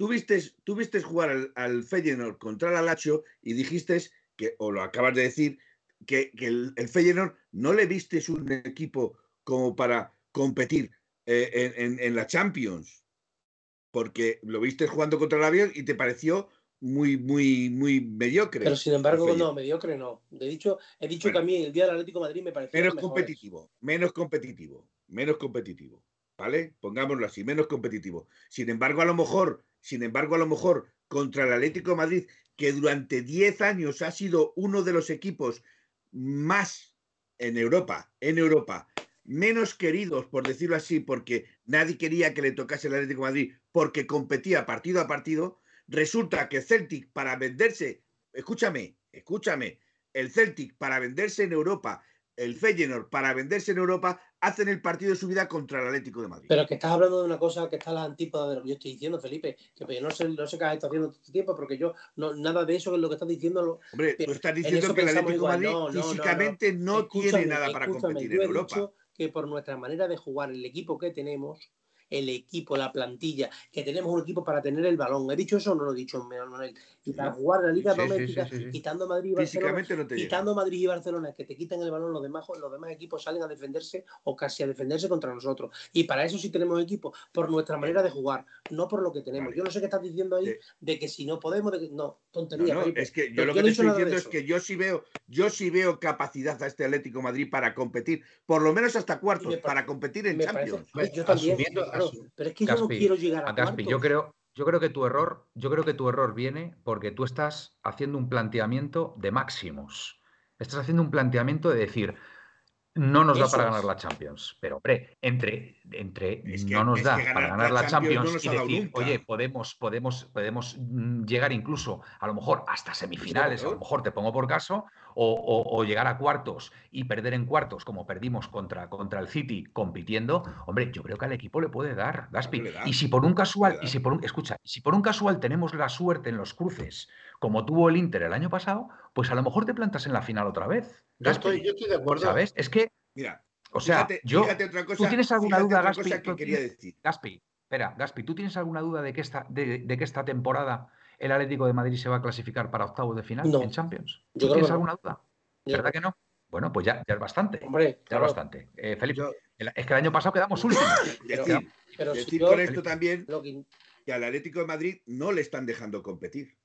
Tú viste, tú jugar al, al, Feyenoord contra la Lazio y dijiste que, o lo acabas de decir, que, el, el Feyenoord no le viste un equipo como para competir eh, en, la Champions, porque lo viste jugando contra el avión y te pareció muy, muy, muy mediocre. Pero sin embargo, no, mediocre no. De dicho, he dicho que a mí el día del Atlético Madrid me pareció. Menos competitivo, menos competitivo, menos competitivo. ¿Vale? Pongámoslo así, menos competitivo. Sin embargo, a lo mejor, sin embargo, a lo mejor contra el Atlético Madrid, que durante 10 años ha sido uno de los equipos más en Europa, en Europa, menos queridos, por decirlo así, porque nadie quería que le tocase el Atlético Madrid, porque competía partido a partido, resulta que Celtic para venderse, escúchame, escúchame, el Celtic para venderse en Europa el Feyenoord para venderse en Europa hacen el partido de su vida contra el Atlético de Madrid. Pero que estás hablando de una cosa que está a la antípoda de lo que yo estoy diciendo, Felipe, que pues yo no sé, no sé qué has estado haciendo todo este tiempo, porque yo no, nada de eso es lo que estás diciendo. Hombre, tú estás diciendo que el Atlético de Madrid físicamente no, tiene nada para competir en Europa. Dicho que por nuestra manera de jugar, el equipo que tenemos, el equipo, la plantilla, que tenemos un equipo para tener el balón. ¿He dicho eso o no lo he dicho, Manuel? Y para jugar la Liga Doméstica, quitando Madrid y Barcelona, quitando Madrid y Barcelona, que te quitan el balón, los demás, los demás equipos salen a defenderse o casi a defenderse contra nosotros. Y para eso sí tenemos equipo, por nuestra manera de jugar, no por lo que tenemos. Yo no sé qué estás diciendo ahí de que si no podemos, de no, tontería. es que yo lo que te estoy diciendo es que yo sí veo, yo sí veo capacidad a este Atlético Madrid para competir, por lo menos hasta cuartos, para competir en Champions. yo también, pero es que yo no quiero llegar a, a yo creo, yo creo que tu error, yo creo que tu error viene porque tú estás haciendo un planteamiento de máximos. Estás haciendo un planteamiento de decir, no nos da para ganar la Champions. Pero, hombre, entre, entre no nos da para ganar la Champions, y decir, oye, podemos, podemos, podemos mm, llegar incluso, a lo mejor, hasta semifinales, a lo mejor te pongo por caso, o, llegar a cuartos y perder en cuartos, como perdimos contra, contra el City compitiendo, hombre, yo creo que al equipo le puede dar, Gaspi. y si por un casual, y si por un, escucha, si por un casual tenemos la suerte en los cruces, como tuvo el Inter el año pasado, pues a lo mejor te plantas en la final otra vez. Yo estoy, yo estoy de acuerdo. ¿Sabes? Es que. Mira, o sea, yo. ¿Tú tienes alguna duda, Gaspi? Que quería decir. Gaspi, espera, Gaspi, ¿tú tienes alguna duda de que esta, de, que esta temporada el Atlético de Madrid se va a clasificar para octavos de final en Champions? ¿Tú tienes alguna duda? ¿Verdad que no? Bueno, pues ya, ya es bastante. Hombre, ya es bastante. Eh, Felipe, es que el año pasado quedamos últimos. pero, decir con esto también que al Atlético de Madrid no le están dejando competir.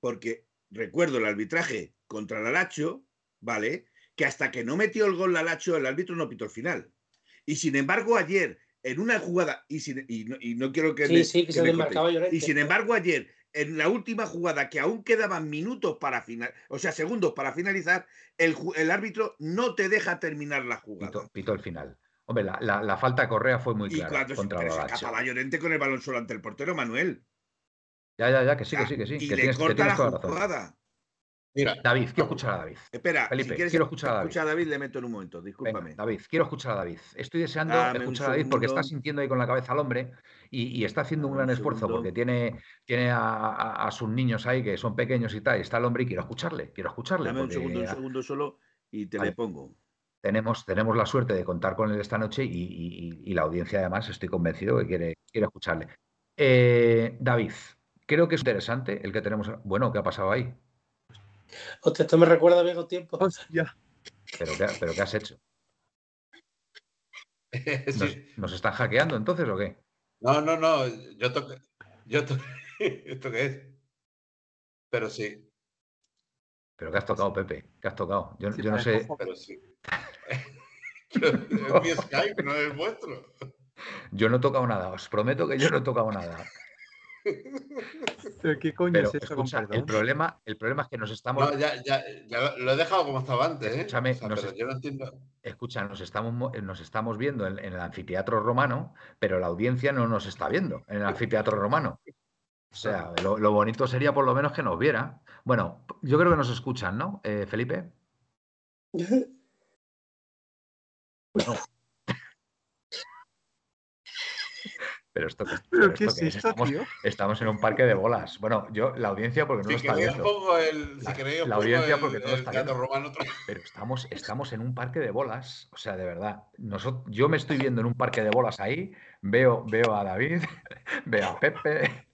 Porque recuerdo el arbitraje contra el Alacho, ¿vale? Que hasta que no metió el gol Lalacho, el árbitro no pitó el final. Y sin embargo, ayer, en una jugada, y, no, quiero que. Sí, sí, que, se desmarcaba Y sin embargo, ayer, en la última jugada, que aún quedaban minutos para final, o sea, segundos para finalizar, el, árbitro no te deja terminar la jugada. Pitó, el final. Hombre, la, falta de Correa fue muy clara. Y cuando contra se Llorente con el balón solo ante el portero, Manuel. Ya, ya, ya, que sí, que sí, que sí. Y que le tienes, corta la jugada. Mira, David, quiero escuchar a David. Espera, Felipe, si quiero escuchar a David. A David, le meto en un momento, discúlpame. David, quiero escuchar a David. Estoy deseando escuchar a David porque está sintiendo ahí con la cabeza al hombre y, está haciendo un gran esfuerzo porque tiene, tiene a, sus niños ahí que son pequeños y tal, y está el hombre y quiero escucharle, quiero escucharle. Dame un segundo, un segundo solo y te le pongo. Tenemos, tenemos la suerte de contar con él esta noche y, la audiencia además estoy convencido que quiere, quiere escucharle. Eh, David, creo que es interesante el que tenemos. Bueno, ¿qué ha pasado ahí? Hostia, esto me recuerda a viejos tiempos. ¿Pero qué, ¿Pero qué has hecho? ¿Nos, están hackeando entonces o qué? No, no, no. Yo toqué. Yo toqué. ¿Esto qué es? Pero sí. ¿Pero qué has tocado, Pepe? ¿Qué has tocado? Yo, yo no sé. Pero sí. Pero es mi Skype, no es vuestro. Yo no he tocado nada, os prometo que yo no he tocado nada. ¿Qué coño es eso? el, problema, el problema es que nos estamos. No, ya, ya, ya, lo he dejado como estaba antes. ¿eh? Escúchame, yo no entiendo. Escucha, nos estamos, nos estamos viendo en, el anfiteatro romano, pero la audiencia no nos está viendo en el anfiteatro romano. O sea, lo, bonito sería por lo menos que nos viera. Bueno, yo creo que nos escuchan, ¿no, eh, Felipe? Bueno, Pero esto, qué es esto, estamos, tío? estamos, en un parque de bolas. Bueno, yo, la audiencia porque no lo está viendo. El, si la, la audiencia porque no lo está viendo. Pero estamos, estamos en un parque de bolas. O sea, de verdad. Nosotros, yo me estoy viendo en un parque de bolas ahí. Veo, veo a David, veo a Pepe.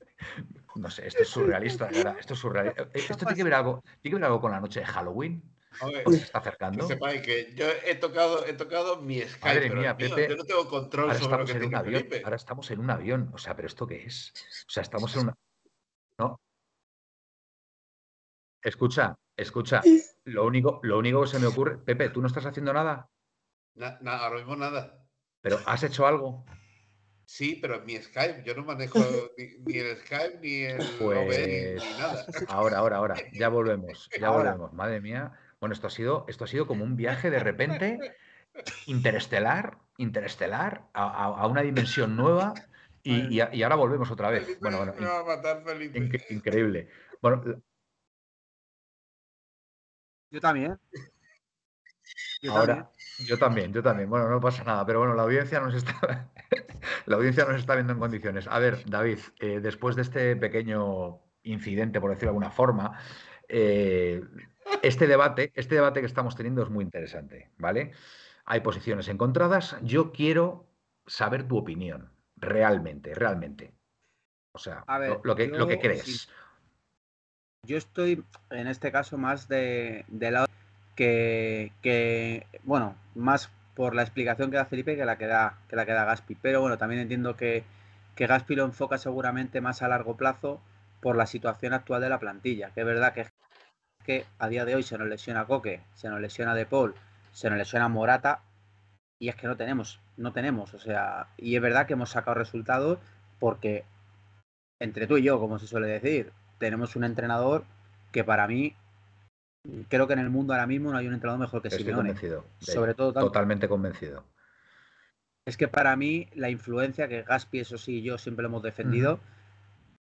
No sé, esto es surrealista, de verdad. Esto es surrealista. Esto tiene que ver algo, tiene que ver algo con la noche de Halloween. Se está acercando. Que sepáis que yo he tocado, he tocado mi Skype. Madre mía, Pepe. Yo no tengo control sobre lo que en un avión. Ahora estamos en un avión. O sea, ¿pero esto qué es? O sea, estamos en una. ¿No? Escucha, escucha. Lo único, lo único que se me ocurre. Pepe, ¿tú no estás haciendo nada? Nada, ahora mismo nada. ¿Pero has hecho algo? Sí, pero en mi Skype, yo no manejo ni, el Skype ni el pues... ni nada. Ahora, ahora, ahora, ya volvemos, ya volvemos. Madre mía. Bueno, esto ha sido, esto ha sido como un viaje de repente interestelar, interestelar, a, una dimensión nueva y, ahora volvemos otra vez. bueno, bueno, increíble. Bueno, yo también. ahora, yo también, yo también. Bueno, no pasa nada, pero bueno, la audiencia nos está, la audiencia nos está viendo en condiciones. A ver, David, eh, después de este pequeño incidente, por decirlo de alguna forma, eh, este debate, este debate que estamos teniendo es muy interesante, ¿vale? Hay posiciones encontradas. Yo quiero saber tu opinión, realmente, realmente. O sea, lo, que, lo que crees. Yo estoy en este caso más de, lado que, que, bueno, más por la explicación que da Felipe que la que da, que la que da Gaspi. Pero bueno, también entiendo que, que Gaspi lo enfoca seguramente más a largo plazo por la situación actual de la plantilla. Que es verdad que, que a día de hoy se nos lesiona Coque, se nos lesiona De Paul, se nos lesiona Morata y es que no tenemos, no tenemos, o sea, y es verdad que hemos sacado resultados porque entre tú y yo, como se suele decir, tenemos un entrenador que para mí creo que en el mundo ahora mismo no hay un entrenador mejor que Estoy Simeone. Convencido, sobre todo totalmente convencido. Es que para mí la influencia que Gaspi, eso sí, yo siempre lo hemos defendido,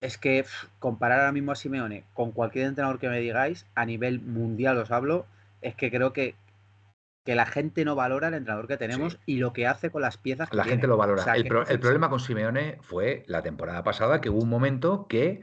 es que comparar ahora mismo a Simeone con cualquier entrenador que me digáis, a nivel mundial os hablo, es que creo que, que la gente no valora el entrenador que tenemos y lo que hace con las piezas que La gente lo valora. el, problema con Simeone fue la temporada pasada que hubo un momento que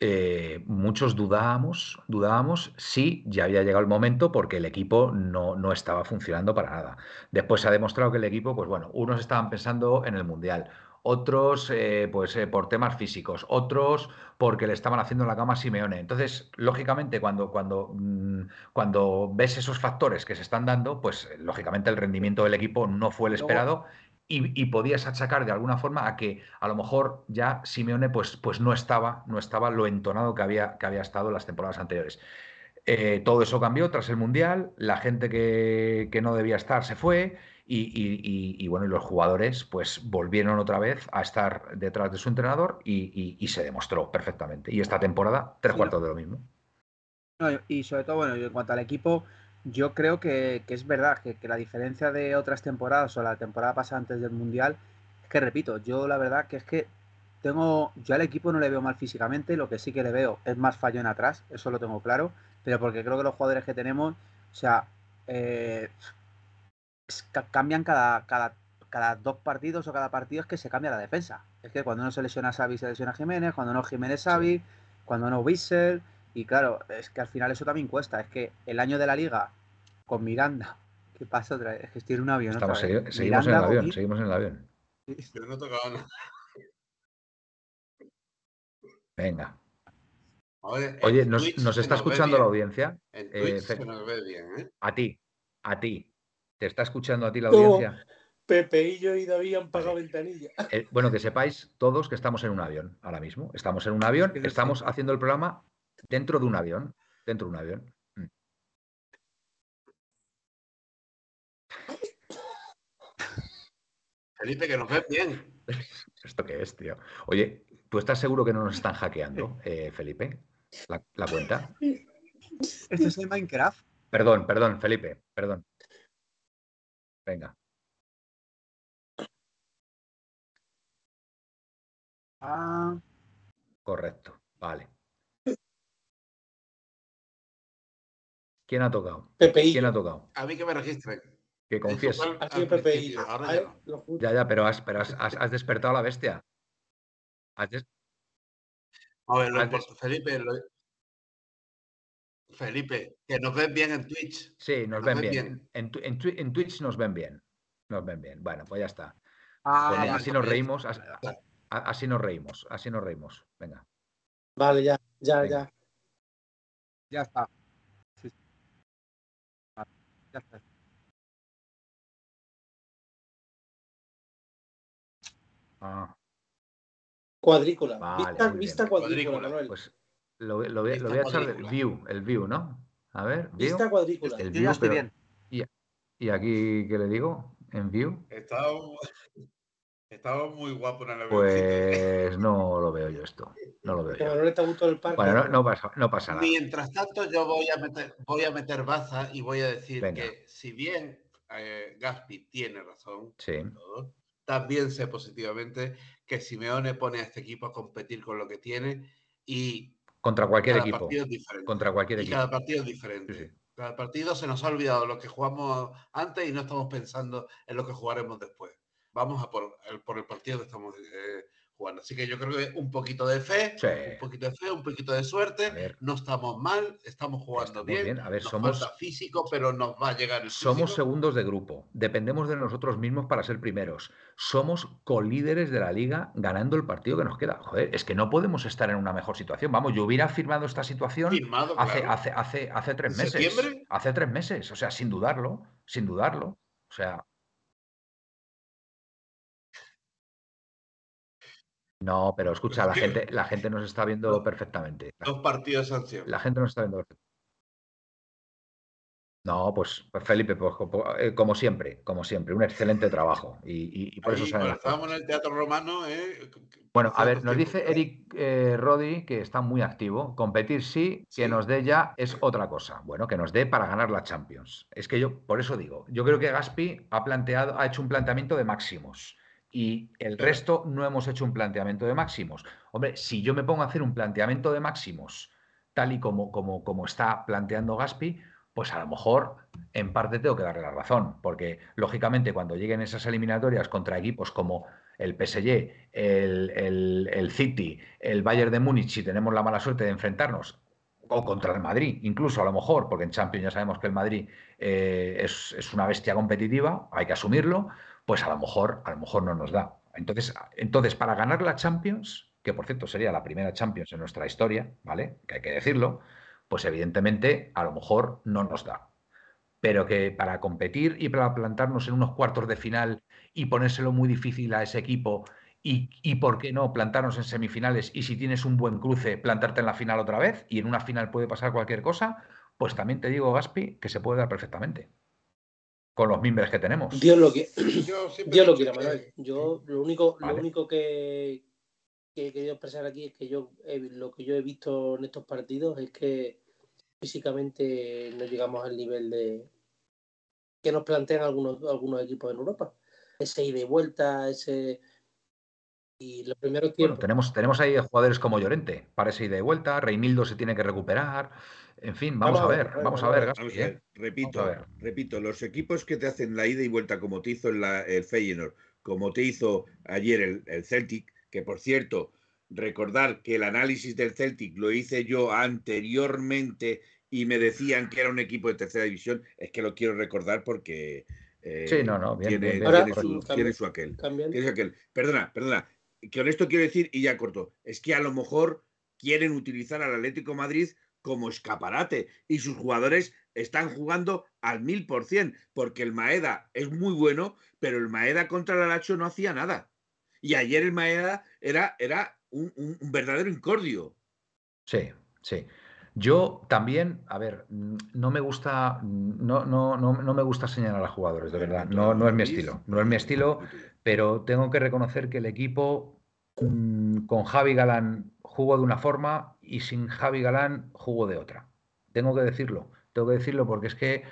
eh, muchos dudábamos, dudábamos si ya había llegado el momento porque el equipo no, no, estaba funcionando para nada. Después se ha demostrado que el equipo, pues bueno, unos estaban pensando en el Mundial, otros eh, pues eh, por temas físicos, otros porque le estaban haciendo la cama a Simeone. Entonces, lógicamente, cuando, cuando, mm, cuando ves esos factores que se están dando, pues lógicamente el rendimiento del equipo no fue el esperado y, podías achacar de alguna forma a que a lo mejor ya Simeone pues, pues no, estaba, no estaba lo entonado que había, que había estado en las temporadas anteriores. Eh, todo eso cambió tras el Mundial, la gente que, que no debía estar se fue y, bueno, y los jugadores pues volvieron otra vez a estar detrás de su entrenador y, se demostró perfectamente. Y esta temporada, tres cuartos de lo mismo. y sobre todo, bueno, en cuanto al equipo, yo creo que, es verdad que, la diferencia de otras temporadas o la temporada pasada antes del Mundial, es que repito, yo la verdad que es que tengo, yo al equipo no le veo mal físicamente, lo que sí que le veo es más fallón atrás, eso lo tengo claro, pero porque creo que los jugadores que tenemos, o sea, eh, cambian cada, cada, cada dos partidos o cada partido es que se cambia la defensa. Es que cuando uno se lesiona a Xavi, se lesiona a Jiménez, cuando no Jiménez Xavi, cuando no Wissel, y claro, es que al final eso también cuesta. Es que el año de la liga con Miranda, ¿qué pasa otra vez? Es que estoy en un avión. seguimos en el avión, seguimos en el avión. Pero no tocaba nada. Venga. Oye, ¿nos, está escuchando la audiencia? En Twitch eh, se nos ve bien, ¿eh? A ti, a ti. ¿Te está escuchando a ti la audiencia? Pepe y yo y David han pagado ventanilla. Eh, bueno, que sepáis todos que estamos en un avión ahora mismo. Estamos en un avión, estamos haciendo el programa dentro de un avión. Dentro de un avión. Mm. Felipe, que nos ves bien. ¿Esto qué es, tío? Oye, ¿tú estás seguro que no nos están hackeando, eh, Felipe? La, la, cuenta. ¿Esto es el Minecraft? Perdón, perdón, Felipe, perdón. Venga. Ah. Correcto, vale. ¿Quién ha tocado? PPI. ¿Quién ha tocado? A mí que me registren. Que confiese. Ya, ya, pero, has, has, despertado a la bestia. A ver, Felipe, Felipe, que nos ven bien en Twitch. Sí, nos, ven, bien. En, en, Twitch nos ven bien. Nos ven bien. Bueno, pues ya está. Ah, pues así nos reímos. Así, nos reímos. Así nos reímos. Venga. Vale, ya, ya, ya. Ya está. Ya está. Ah. Cuadrícula. Vale, vista, cuadrícula, Manuel. Pues lo, lo, voy, lo voy a echar del view, el view, ¿no? A ver, view. Vista cuadrícula. El view, pero... bien. Y, y, aquí, ¿qué le digo? En view. Está, Estaba muy guapo en el Pues no lo veo yo esto. No lo veo yo. No le el parque. Bueno, no, pasa, no, pasa, nada. Mientras tanto, yo voy a meter, voy a meter baza y voy a decir que si bien eh, Gaspi tiene razón, también sé positivamente que Simeone pone a este equipo a competir con lo que tiene y contra cualquier equipo. Contra cualquier y Cada partido es diferente. Cada partido se nos ha olvidado lo que jugamos antes y no estamos pensando en lo que jugaremos después vamos a por el, por el partido que estamos eh, jugando. Así que yo creo que un poquito de fe, un poquito de fe, un poquito de suerte. No estamos mal, estamos jugando bien. A ver, somos físico, pero nos va a llegar el Somos segundos de grupo. Dependemos de nosotros mismos para ser primeros. Somos colíderes de la liga ganando el partido que nos queda. Joder, es que no podemos estar en una mejor situación. Vamos, yo hubiera firmado esta situación hace, hace, hace, hace tres meses. ¿Septiembre? Hace tres meses. O sea, sin dudarlo, sin dudarlo. O sea, No, pero escucha, la gente, la gente nos está viendo perfectamente. Dos partidos sanción. La gente nos está viendo perfectamente. No, pues, pues Felipe, pues, eh, como siempre, como siempre, un excelente trabajo. Y, por eso Estábamos en el Teatro Romano. ¿eh? Bueno, a ver, nos dice Eric eh, Rodi que está muy activo. Competir sí, que nos dé ya es otra cosa. Bueno, que nos dé para ganar la Champions. Es que yo, por eso digo, yo creo que Gaspi ha planteado, ha hecho un planteamiento de máximos y el resto no hemos hecho un planteamiento de máximos. Hombre, si yo me pongo a hacer un planteamiento de máximos tal y como, como, como está planteando Gaspi, pues a lo mejor en parte tengo que darle la razón, porque lógicamente cuando lleguen esas eliminatorias contra equipos como el PSG, el, el, City, el Bayern de Múnich, si tenemos la mala suerte de enfrentarnos, o contra el Madrid, incluso a lo mejor, porque en Champions ya sabemos que el Madrid eh, es, es, una bestia competitiva, hay que asumirlo, pues a lo mejor, a lo mejor no nos da. Entonces, entonces, para ganar la Champions, que por cierto sería la primera Champions en nuestra historia, ¿vale? Que hay que decirlo, pues evidentemente a lo mejor no nos da. Pero que para competir y para plantarnos en unos cuartos de final y ponérselo muy difícil a ese equipo y, y, por qué no plantarnos en semifinales y si tienes un buen cruce, plantarte en la final otra vez y en una final puede pasar cualquier cosa, pues también te digo, Gaspi, que se puede dar perfectamente con los mimbres que tenemos. Dios lo, que, Dios lo quiera, Manuel. Yo lo único, lo único que, he querido expresar aquí es que yo lo que yo he visto en estos partidos es que físicamente no llegamos al nivel de que nos plantean algunos, algunos equipos en Europa. Ese ida y vuelta, ese y los primeros tiempos. tenemos, tenemos ahí jugadores como Llorente para ese ida y vuelta, Reinildo se tiene que recuperar. En fin, vamos, a ver, vamos a ver. Repito, repito, los equipos que te hacen la ida y vuelta como te hizo el Feyenoord, como te hizo ayer el, Celtic, que por cierto, recordar que el análisis del Celtic lo hice yo anteriormente y me decían que era un equipo de tercera división, es que lo quiero recordar porque eh, sí, no, no, tiene, su, aquel, tiene su aquel. Perdona, perdona, que con esto quiero decir, y ya corto, es que a lo mejor quieren utilizar al Atlético Madrid como escaparate y sus jugadores están jugando al mil por cien, porque el Maeda es muy bueno, pero el Maeda contra el Alacho no hacía nada. Y ayer el Maeda era, era un, verdadero incordio. Sí, sí. Yo también, a ver, no me gusta, no, no, no, no me gusta señalar a jugadores, de verdad. No, no es mi estilo. No es mi estilo, pero tengo que reconocer que el equipo mm, con Javi Galán jugó de una forma y sin Javi Galán jugó de otra. Tengo que decirlo, tengo que decirlo porque es que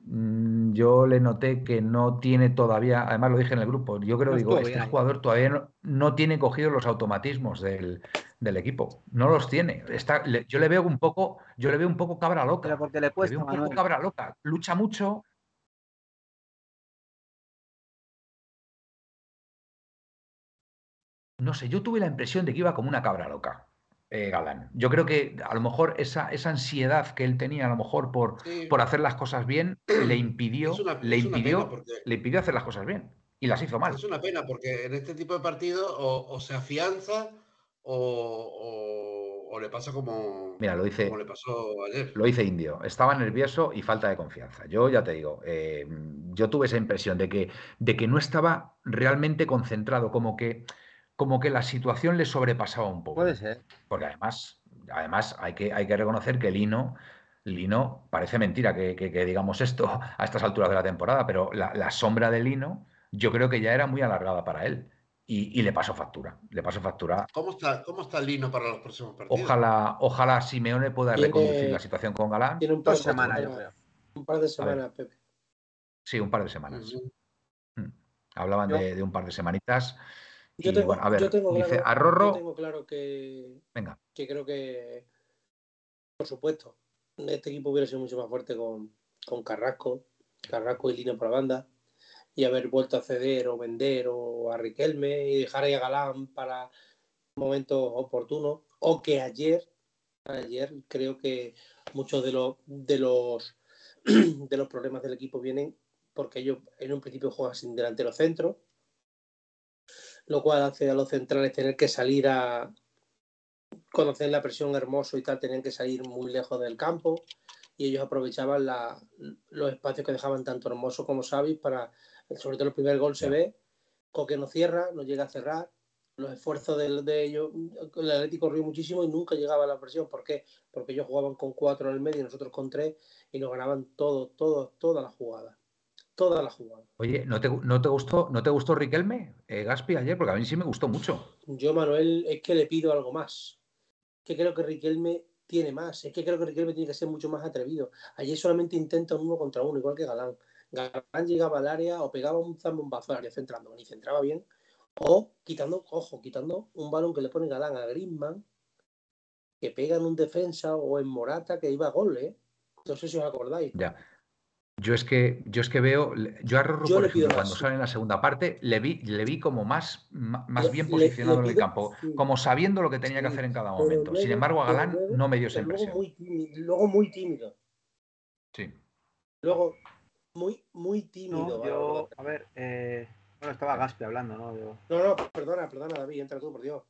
mm, yo le noté que no tiene todavía, además lo dije en el grupo, yo creo, digo, este jugador todavía no, tiene cogidos los automatismos del, equipo, no los tiene. Está, yo le veo un poco, yo le veo un poco cabra loca. porque le, cuesta, un poco cabra loca, lucha mucho, no sé, yo tuve la impresión de que iba como una cabra loca. Eh, Galán. Yo creo que a lo mejor esa, esa ansiedad que él tenía, a lo mejor por, por hacer las cosas bien, le impidió, le impidió, le impidió hacer las cosas bien y las hizo mal. Es una pena porque en este tipo de partidos o, se afianza o, le pasa como, Mira, lo dice, le pasó ayer. Lo dice Indio. Estaba nervioso y falta de confianza. Yo ya te digo, eh, yo tuve esa impresión de que, de que no estaba realmente concentrado, como que como que la situación le sobrepasaba un poco. Puede ser. Porque además, además hay, que, hay que reconocer que Lino, Lino, parece mentira que, digamos esto a estas alturas de la temporada, pero la, sombra de Lino yo creo que ya era muy alargada para él. y, le pasó factura. Le pasó factura. ¿Cómo está, ¿Cómo está Lino para los próximos partidos? Ojalá, ojalá Simeone pueda reconducir la situación con Galán. Tiene un par de semanas, yo creo. Un par de semanas, Pepe. Sí, un par de semanas. Hmm. Hablaban de, un par de semanitas. Yo tengo, a ver, dice claro, Yo tengo claro que, Venga. que creo que, por supuesto, este equipo hubiera sido mucho más fuerte con, con Carrasco, Carrasco y Lino por la banda y haber vuelto a ceder o vender o a Riquelme y dejar ahí a Galán para momentos oportunos o que ayer ayer creo que muchos de los de los de los problemas del equipo vienen porque ellos en un principio juegan sin delantero centro lo cual hace a los centrales tener que salir a conocer la presión hermoso y tal tenían que salir muy lejos del campo y ellos aprovechaban los espacios que dejaban tanto Hermoso como Savis para sobre todo el primer gol se ve, Coque no cierra, no llega a cerrar, los esfuerzos de, ellos, el Atlético corrió muchísimo y nunca llegaba a la presión. ¿Por qué? Porque ellos jugaban con cuatro en el medio y nosotros con tres y nos ganaban todo, todo, toda la jugada. Toda la jugada. Oye, ¿no te, no te gustó, ¿no te gustó Riquelme, eh, Gaspi, ayer? Porque a mí sí me gustó mucho. Yo, Manuel, es que le pido algo más. Que creo que Riquelme tiene más. Es que creo que Riquelme tiene que ser mucho más atrevido. Ayer solamente intenta un uno contra uno, igual que Galán. Galán llegaba al área o pegaba un zambombazo al área centrando, ni centraba bien, o quitando, ojo, quitando un balón que le pone Galán a Griezmann, que pega en un defensa o en Morata que iba a gol, ¿eh? No sé si os acordáis. Ya. Yo es que, yo es que veo, yo a Rorro, por ejemplo, cuando sale en la segunda parte, le vi, le vi como más, más bien posicionado en el campo, como sabiendo lo que tenía que hacer en cada momento. Sin embargo, a Galán no me dio esa impresión. luego muy tímido. Sí. Luego, muy, muy tímido. yo, a ver, eh, bueno, estaba Gaspi hablando, ¿no? No, no, perdona, perdona, David, entra tú, por Dios.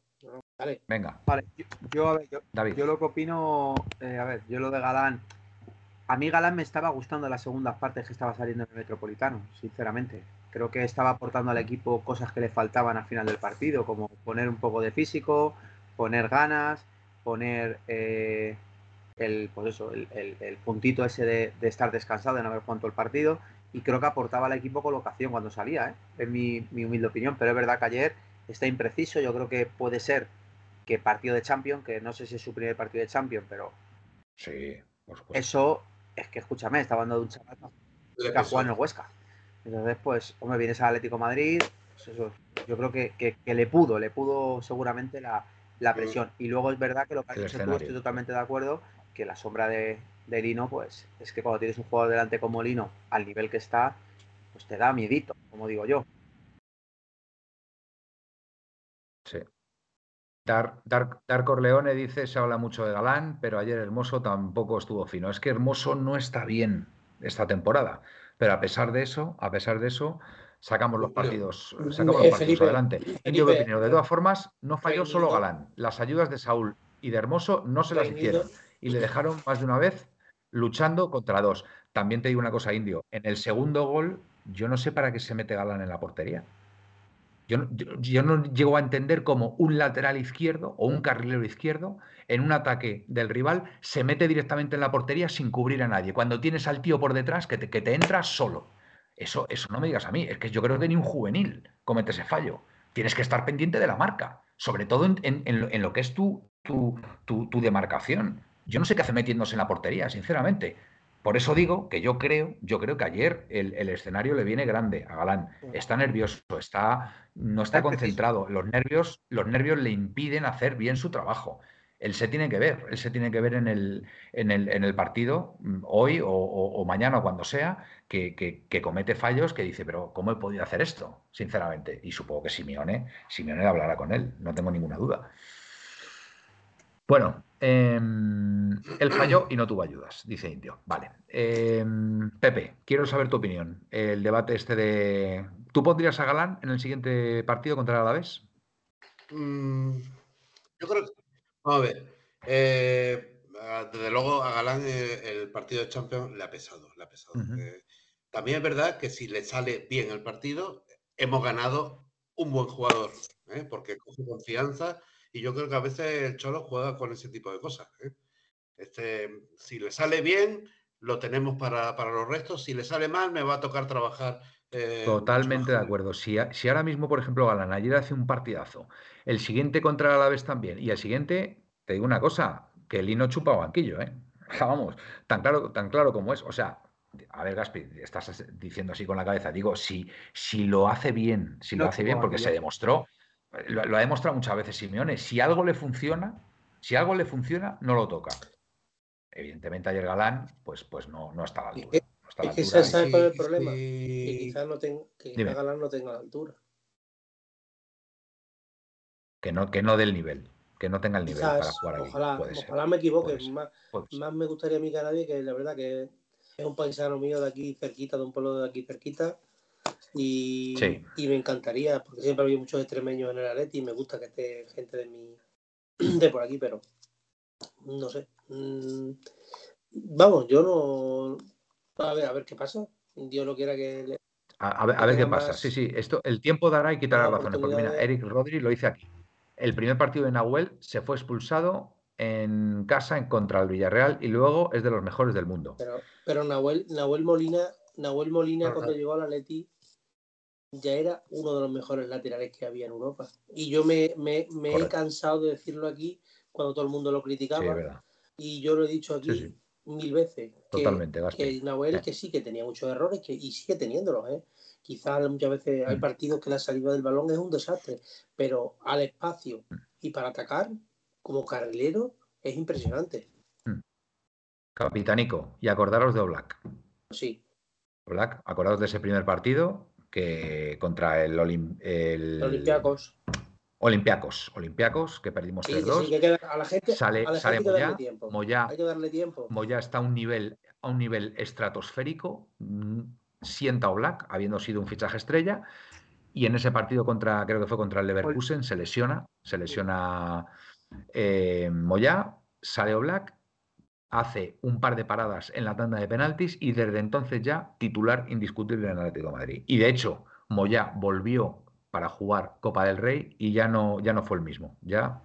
vale. Venga. Vale, yo, a ver, yo, yo lo que opino, eh, a ver, yo lo de Galán, a mí Galán me estaba gustando las segundas partes que estaba saliendo en el Metropolitano, sinceramente. Creo que estaba aportando al equipo cosas que le faltaban al final del partido, como poner un poco de físico, poner ganas, poner eh, el, pues eso, el, el, puntito ese de, estar descansado, de no haber jugado el partido, y creo que aportaba al equipo colocación cuando salía, ¿eh? es mi, mi, humilde opinión, pero es verdad que ayer está impreciso, yo creo que puede ser que partido de Champions, que no sé si es su primer partido de Champions, pero sí, eso es que escúchame, estaba dando un chaval que ha jugado en el Huesca. Entonces, pues, hombre, vienes al Atlético Madrid, pues eso, yo creo que, que, le pudo, le pudo seguramente la, la mm. presión. Y luego es verdad que lo que has dicho tú, estoy totalmente de acuerdo, que la sombra de, Lino, pues es que cuando tienes un jugador delante como Lino, al nivel que está, pues te da miedito, como digo yo. Dar, Dar, Corleone dice, se habla mucho de Galán, pero ayer Hermoso tampoco estuvo fino. Es que Hermoso no está bien esta temporada, pero a pesar de eso, a pesar de eso, sacamos los partidos, sacamos los partidos adelante. de todas formas, no falló solo Galán. Las ayudas de Saúl y de Hermoso no se las hicieron y le dejaron más de una vez luchando contra dos. También te digo una cosa, Indio. En el segundo gol, yo no sé para qué se mete Galán en la portería. Yo no, yo, no, llego a entender cómo un lateral izquierdo o un carrilero izquierdo en un ataque del rival se mete directamente en la portería sin cubrir a nadie. Cuando tienes al tío por detrás que te, que te entra solo. Eso, eso no me digas a mí. Es que yo creo que ni un juvenil comete ese fallo. Tienes que estar pendiente de la marca, sobre todo en, en, lo, que es tu, tu, tu demarcación. Yo no sé qué hace metiéndose en la portería, sinceramente. Por eso digo que yo creo, yo creo que ayer el, escenario le viene grande a Galán. Está nervioso, está, no está concentrado. Los nervios, los nervios le impiden hacer bien su trabajo. Él se tiene que ver, él se tiene que ver en el, en el, en el partido mm, hoy o, mañana o cuando sea, que, que, comete fallos que dice, pero ¿cómo he podido hacer esto? Sinceramente. Y supongo que Simeone, Simeone hablará con él, no tengo ninguna duda. Bueno, em, él falló y no tuvo ayudas, dice Indio. Vale. Em, Pepe, quiero saber tu opinión. El debate este de. ¿Tú pondrías a Galán en el siguiente partido contra el Alavés? Mm, yo creo que. Vamos a ver. Eh, desde luego a Galán eh, el partido de Champions le ha pesado. Le ha pesado. Eh, también es verdad que si le sale bien el partido, hemos ganado un buen jugador, porque coge confianza y yo creo que a veces el Cholo juega con ese tipo de cosas. ¿eh? Este, si le sale bien, lo tenemos para, los restos. Si le sale mal, me va a tocar trabajar Eh, Totalmente de acuerdo. Si, si, ahora mismo, por ejemplo, Galán ayer hace un partidazo, el siguiente contra el Alavés también, y el siguiente, te digo una cosa, que Lino chupa banquillo, ¿eh? Vamos, tan claro, tan claro como es. O sea, a ver, Gaspi, estás diciendo así con la cabeza. Digo, si, si lo hace bien, si lo hace bien, porque se demostró, lo, ha demostrado muchas veces Simeone, si algo le funciona, si algo le funciona, no lo toca. Evidentemente ayer Galán, pues, pues no, no está a la altura. es que ese es el problema, que quizás no Galán no tenga la altura. Que no, que no dé el nivel que no tenga el nivel para jugar aquí. Ojalá, ojalá me equivoque. Más, más, me gustaría a mí que a nadie, que la verdad que es un paisano mío de aquí cerquita, de un pueblo de aquí cerquita. Y, y me encantaría, porque siempre había muchos extremeños en el Atleti y me gusta que esté gente de mi de por aquí, pero no sé. Mm, vamos, yo no. A ver, a ver qué pasa. Dios lo quiera que. A, ver, a ver qué pasa. Sí, sí, esto, el tiempo dará y quitará razones. Porque mira, Eric Rodri lo dice aquí. El primer partido de Nahuel se fue expulsado en casa en contra del Villarreal y luego es de los mejores del mundo. Pero, pero Nahuel, Nahuel Molina, Nahuel Molina cuando llegó a la Leti ya era uno de los mejores laterales que había en Europa. Y yo me, me, he cansado de decirlo aquí cuando todo el mundo lo criticaba. y yo lo he dicho aquí mil veces. Totalmente, que, Nahuel que sí que tenía muchos errores que, y sigue teniéndolos. ¿eh? Quizás muchas veces hay mm. partidos que la salida del balón es un desastre, pero al espacio mm. y para atacar, como carrilero, es impresionante. Mm. Capitánico, y acordaros de Oblak. Sí. Oblak, acordaros de ese primer partido que contra el, el... Olympiacos. Olimpiacos, Olimpiacos, que perdimos 3-2. a la gente, sale, sale Moya, Moya, hay que darle tiempo. Moya está a un nivel, a un nivel estratosférico sienta Black, habiendo sido un fichaje estrella, y en ese partido contra, creo que fue contra el Leverkusen, se lesiona, se lesiona eh, Moyá, sale Black, hace un par de paradas en la tanda de penaltis y desde entonces ya titular indiscutible en el Atlético de Madrid. Y de hecho, Moyá volvió para jugar Copa del Rey y ya no, ya no fue el mismo. Ya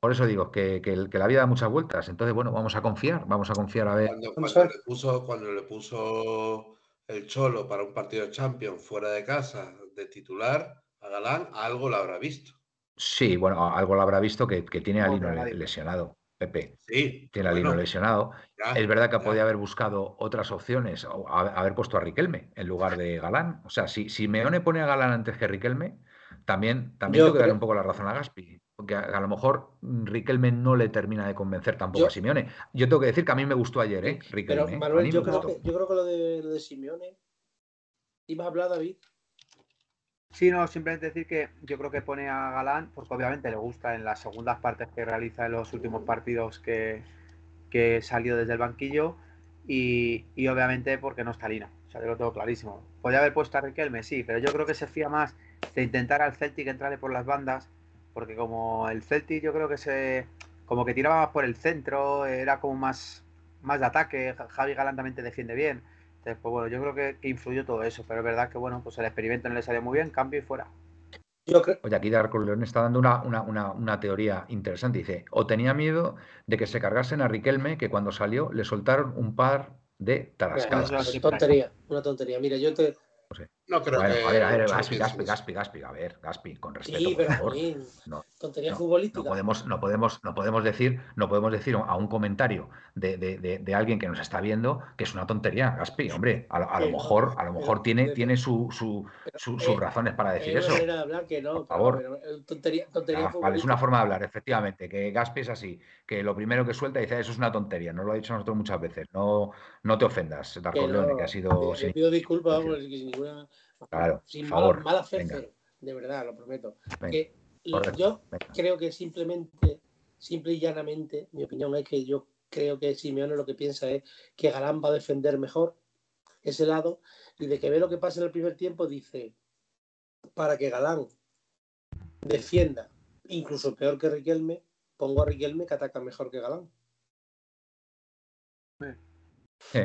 por eso digo que, la vida da muchas vueltas. Entonces, bueno, vamos a confiar, vamos a confiar a ver. Cuando, le, puso, cuando le puso el Cholo para un partido de Champions fuera de casa de titular a Galán, algo lo habrá visto. Sí, bueno, algo lo habrá visto que, tiene a Lino lesionado. Pepe. Sí. Tiene a Lino lesionado. es verdad que podía haber buscado otras opciones, o haber puesto a Riquelme en lugar de Galán. O sea, si, si Meone pone a Galán antes que Riquelme, también, también tengo que darle un poco la razón a Gaspi porque a, lo mejor Riquelme no le termina de convencer tampoco a Simeone. Yo tengo que decir que a mí me gustó ayer, ¿eh? Riquelme. Pero, Manuel, yo, creo que, yo creo que, lo de, lo de Simeone. ¿Ibas a hablar, David? Sí, no, simplemente decir que yo creo que pone a Galán, porque obviamente le gusta en las segundas partes que realiza en los últimos partidos que, que salió desde el banquillo y, y, obviamente porque no está Lina. O sea, yo lo tengo clarísimo. Podría haber puesto a Riquelme, sí, pero yo creo que se fía más de intentar al Celtic entrarle por las bandas porque como el Celtic yo creo que se como que tiraba más por el centro, era como más, más de ataque, Javi Galán también defiende bien. Entonces, pues bueno, yo creo que, influyó todo eso, pero es verdad que bueno, pues el experimento no le salió muy bien, cambio y fuera. Yo creo... Oye, aquí Darko León está dando una, una, una, teoría interesante. Dice, o tenía miedo de que se cargasen a Riquelme, que cuando salió le soltaron un par de tarascadas. una tontería, una tontería. Mira, yo te, no creo que. A ver, a ver, Gaspi, Gaspi, Gaspi, Gaspi, a ver, Gaspi, con respeto. Sí, pero por favor. no, tontería futbolística. No podemos, no podemos, no podemos decir, no podemos decir a un comentario de, de, de, alguien que nos está viendo que es una tontería, Gaspi, hombre. A, lo mejor, a lo mejor tiene, tiene su, su, sus eh, razones para decir eso. De hablar que no, por favor. Pero, tontería, tontería ah, vale, es una forma de hablar, efectivamente. Que Gaspi es así, que lo primero que suelta dice eso es una tontería. Nos lo ha dicho nosotros muchas veces. No, no te ofendas, Darko Leone, que ha sido. Le pido disculpas, porque sin ninguna Claro, sin favor, mala, fe de verdad, lo prometo. yo creo que simplemente, simple y llanamente, mi opinión es que yo creo que Simeone lo que piensa es que Galán va a defender mejor ese lado y de que ve lo que pasa en el primer tiempo dice, para que Galán defienda incluso peor que Riquelme, pongo a Riquelme que ataca mejor que Galán. Sí.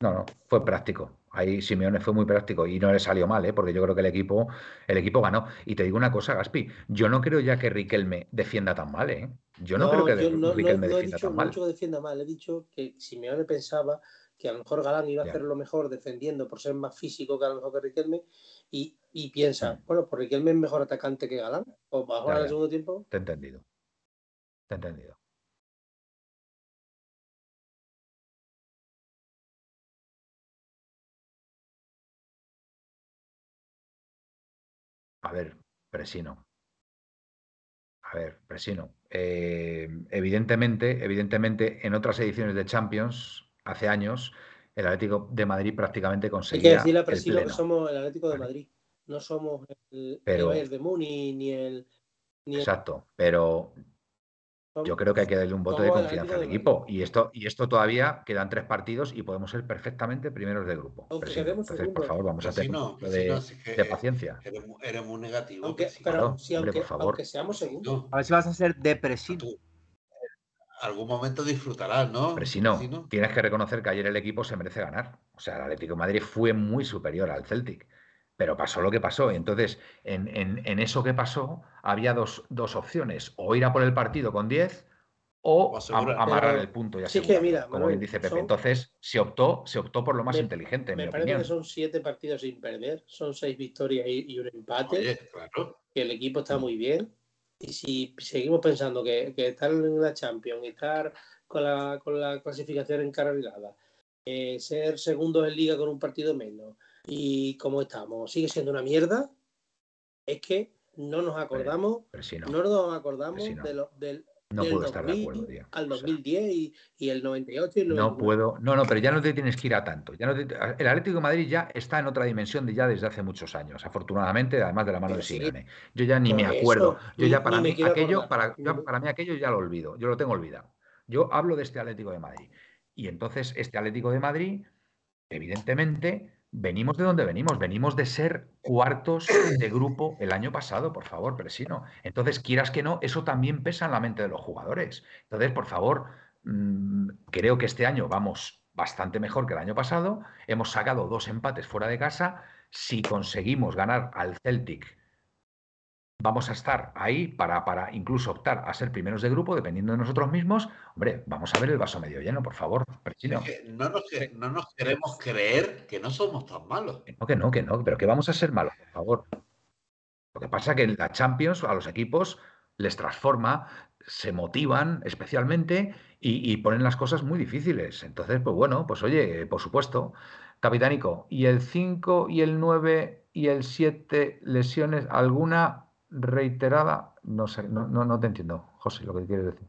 No, no, fue práctico. Ahí Simeone fue muy práctico y no le salió mal, ¿eh? porque yo creo que el equipo, el equipo ganó. Y te digo una cosa, Gaspi, yo no creo ya que Riquelme defienda tan mal. ¿eh? Yo no, creo que Riquelme defienda tan mal. No he dicho que defienda mal, he dicho que Simeone pensaba que a lo mejor Galán iba a hacer lo mejor defendiendo por ser más físico que a lo mejor que Riquelme, y, y piensa, mm. bueno, pues Riquelme es mejor atacante que Galán, o va a jugar en el segundo tiempo. Te he entendido. Te he entendido. A ver, Presino. A ver, Presino. Eh, evidentemente, evidentemente, en otras ediciones de Champions, hace años, el Atlético de Madrid prácticamente conseguía. Hay que decirle a Presino que somos el Atlético de Madrid, no somos el, pero, de Muni ni el. exacto, pero yo creo que hay que darle un voto de confianza al equipo. Y esto, y esto todavía quedan tres partidos y podemos ser perfectamente primeros del grupo. Entonces, por favor, vamos a tener un de, paciencia. Eres, muy negativo. Aunque, pero, por favor. seamos segundos. A ver si vas a ser depresivo. Algún momento disfrutarás, ¿no? Pero si no, tienes que reconocer que ayer el equipo se merece ganar. O sea, el Atlético de Madrid fue muy superior al Celtic pero pasó lo que pasó. Entonces, en, eso que pasó, había dos, opciones, o ir a por el partido con 10 o amarrar el punto y así que como bien dice Pepe. Entonces, se optó, se optó por lo más inteligente. me parece que son siete partidos sin perder, son seis victorias y, un empate. Que el equipo está muy bien. Y si seguimos pensando que, estar en la Champions estar con la, con la clasificación encarrilada, eh, ser segundos en liga con un partido menos, y cómo estamos, sigue siendo una mierda, es que no nos acordamos, no. nos acordamos de lo, del, no puedo estar de acuerdo, tío. Al 2010 y, y, el 98 y No puedo, no, no, pero ya no te tienes que ir a tanto. Ya no el Atlético de Madrid ya está en otra dimensión de ya desde hace muchos años, afortunadamente, además de la mano de Simeone. Yo ya ni me acuerdo. Yo ya para mí aquello, para, para mí aquello ya lo olvido. Yo lo tengo olvidado. Yo hablo de este Atlético de Madrid. Y entonces este Atlético de Madrid, evidentemente, Venimos de donde venimos, venimos de ser cuartos de grupo el año pasado, por favor, pero si no. Entonces, quieras que no, eso también pesa en la mente de los jugadores. Entonces, por favor, mm, creo que este año vamos bastante mejor que el año pasado. Hemos sacado dos empates fuera de casa. Si conseguimos ganar al Celtic vamos a estar ahí para, para incluso optar a ser primeros de grupo, dependiendo de nosotros mismos, hombre, vamos a ver el vaso medio lleno, por favor. no, nos, queremos creer que no somos tan malos. no, que no, que no, pero que vamos a ser malos, por favor. Lo que pasa es que en la Champions a los equipos les transforma, se motivan especialmente y, y, ponen las cosas muy difíciles. Entonces, pues bueno, pues oye, por supuesto, capitánico, ¿y el 5 y el 9 y el 7 lesiones alguna reiterada, no sé, no, no, te entiendo, José, lo que quieres decir.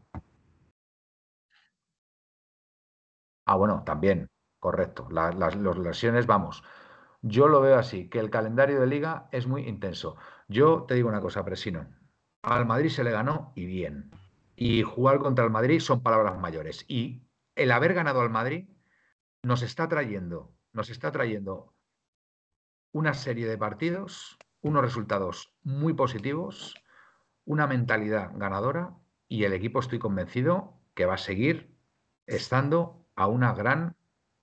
Ah, bueno, también, correcto. las, las lesiones, vamos. Yo lo veo así, que el calendario de liga es muy intenso. Yo te digo una cosa, Presino. Al Madrid se le ganó y bien. Y jugar contra el Madrid son palabras mayores. Y el haber ganado al Madrid nos está trayendo, nos está trayendo una serie de partidos unos resultados muy positivos, una mentalidad ganadora y el equipo estoy convencido que va a seguir estando a una gran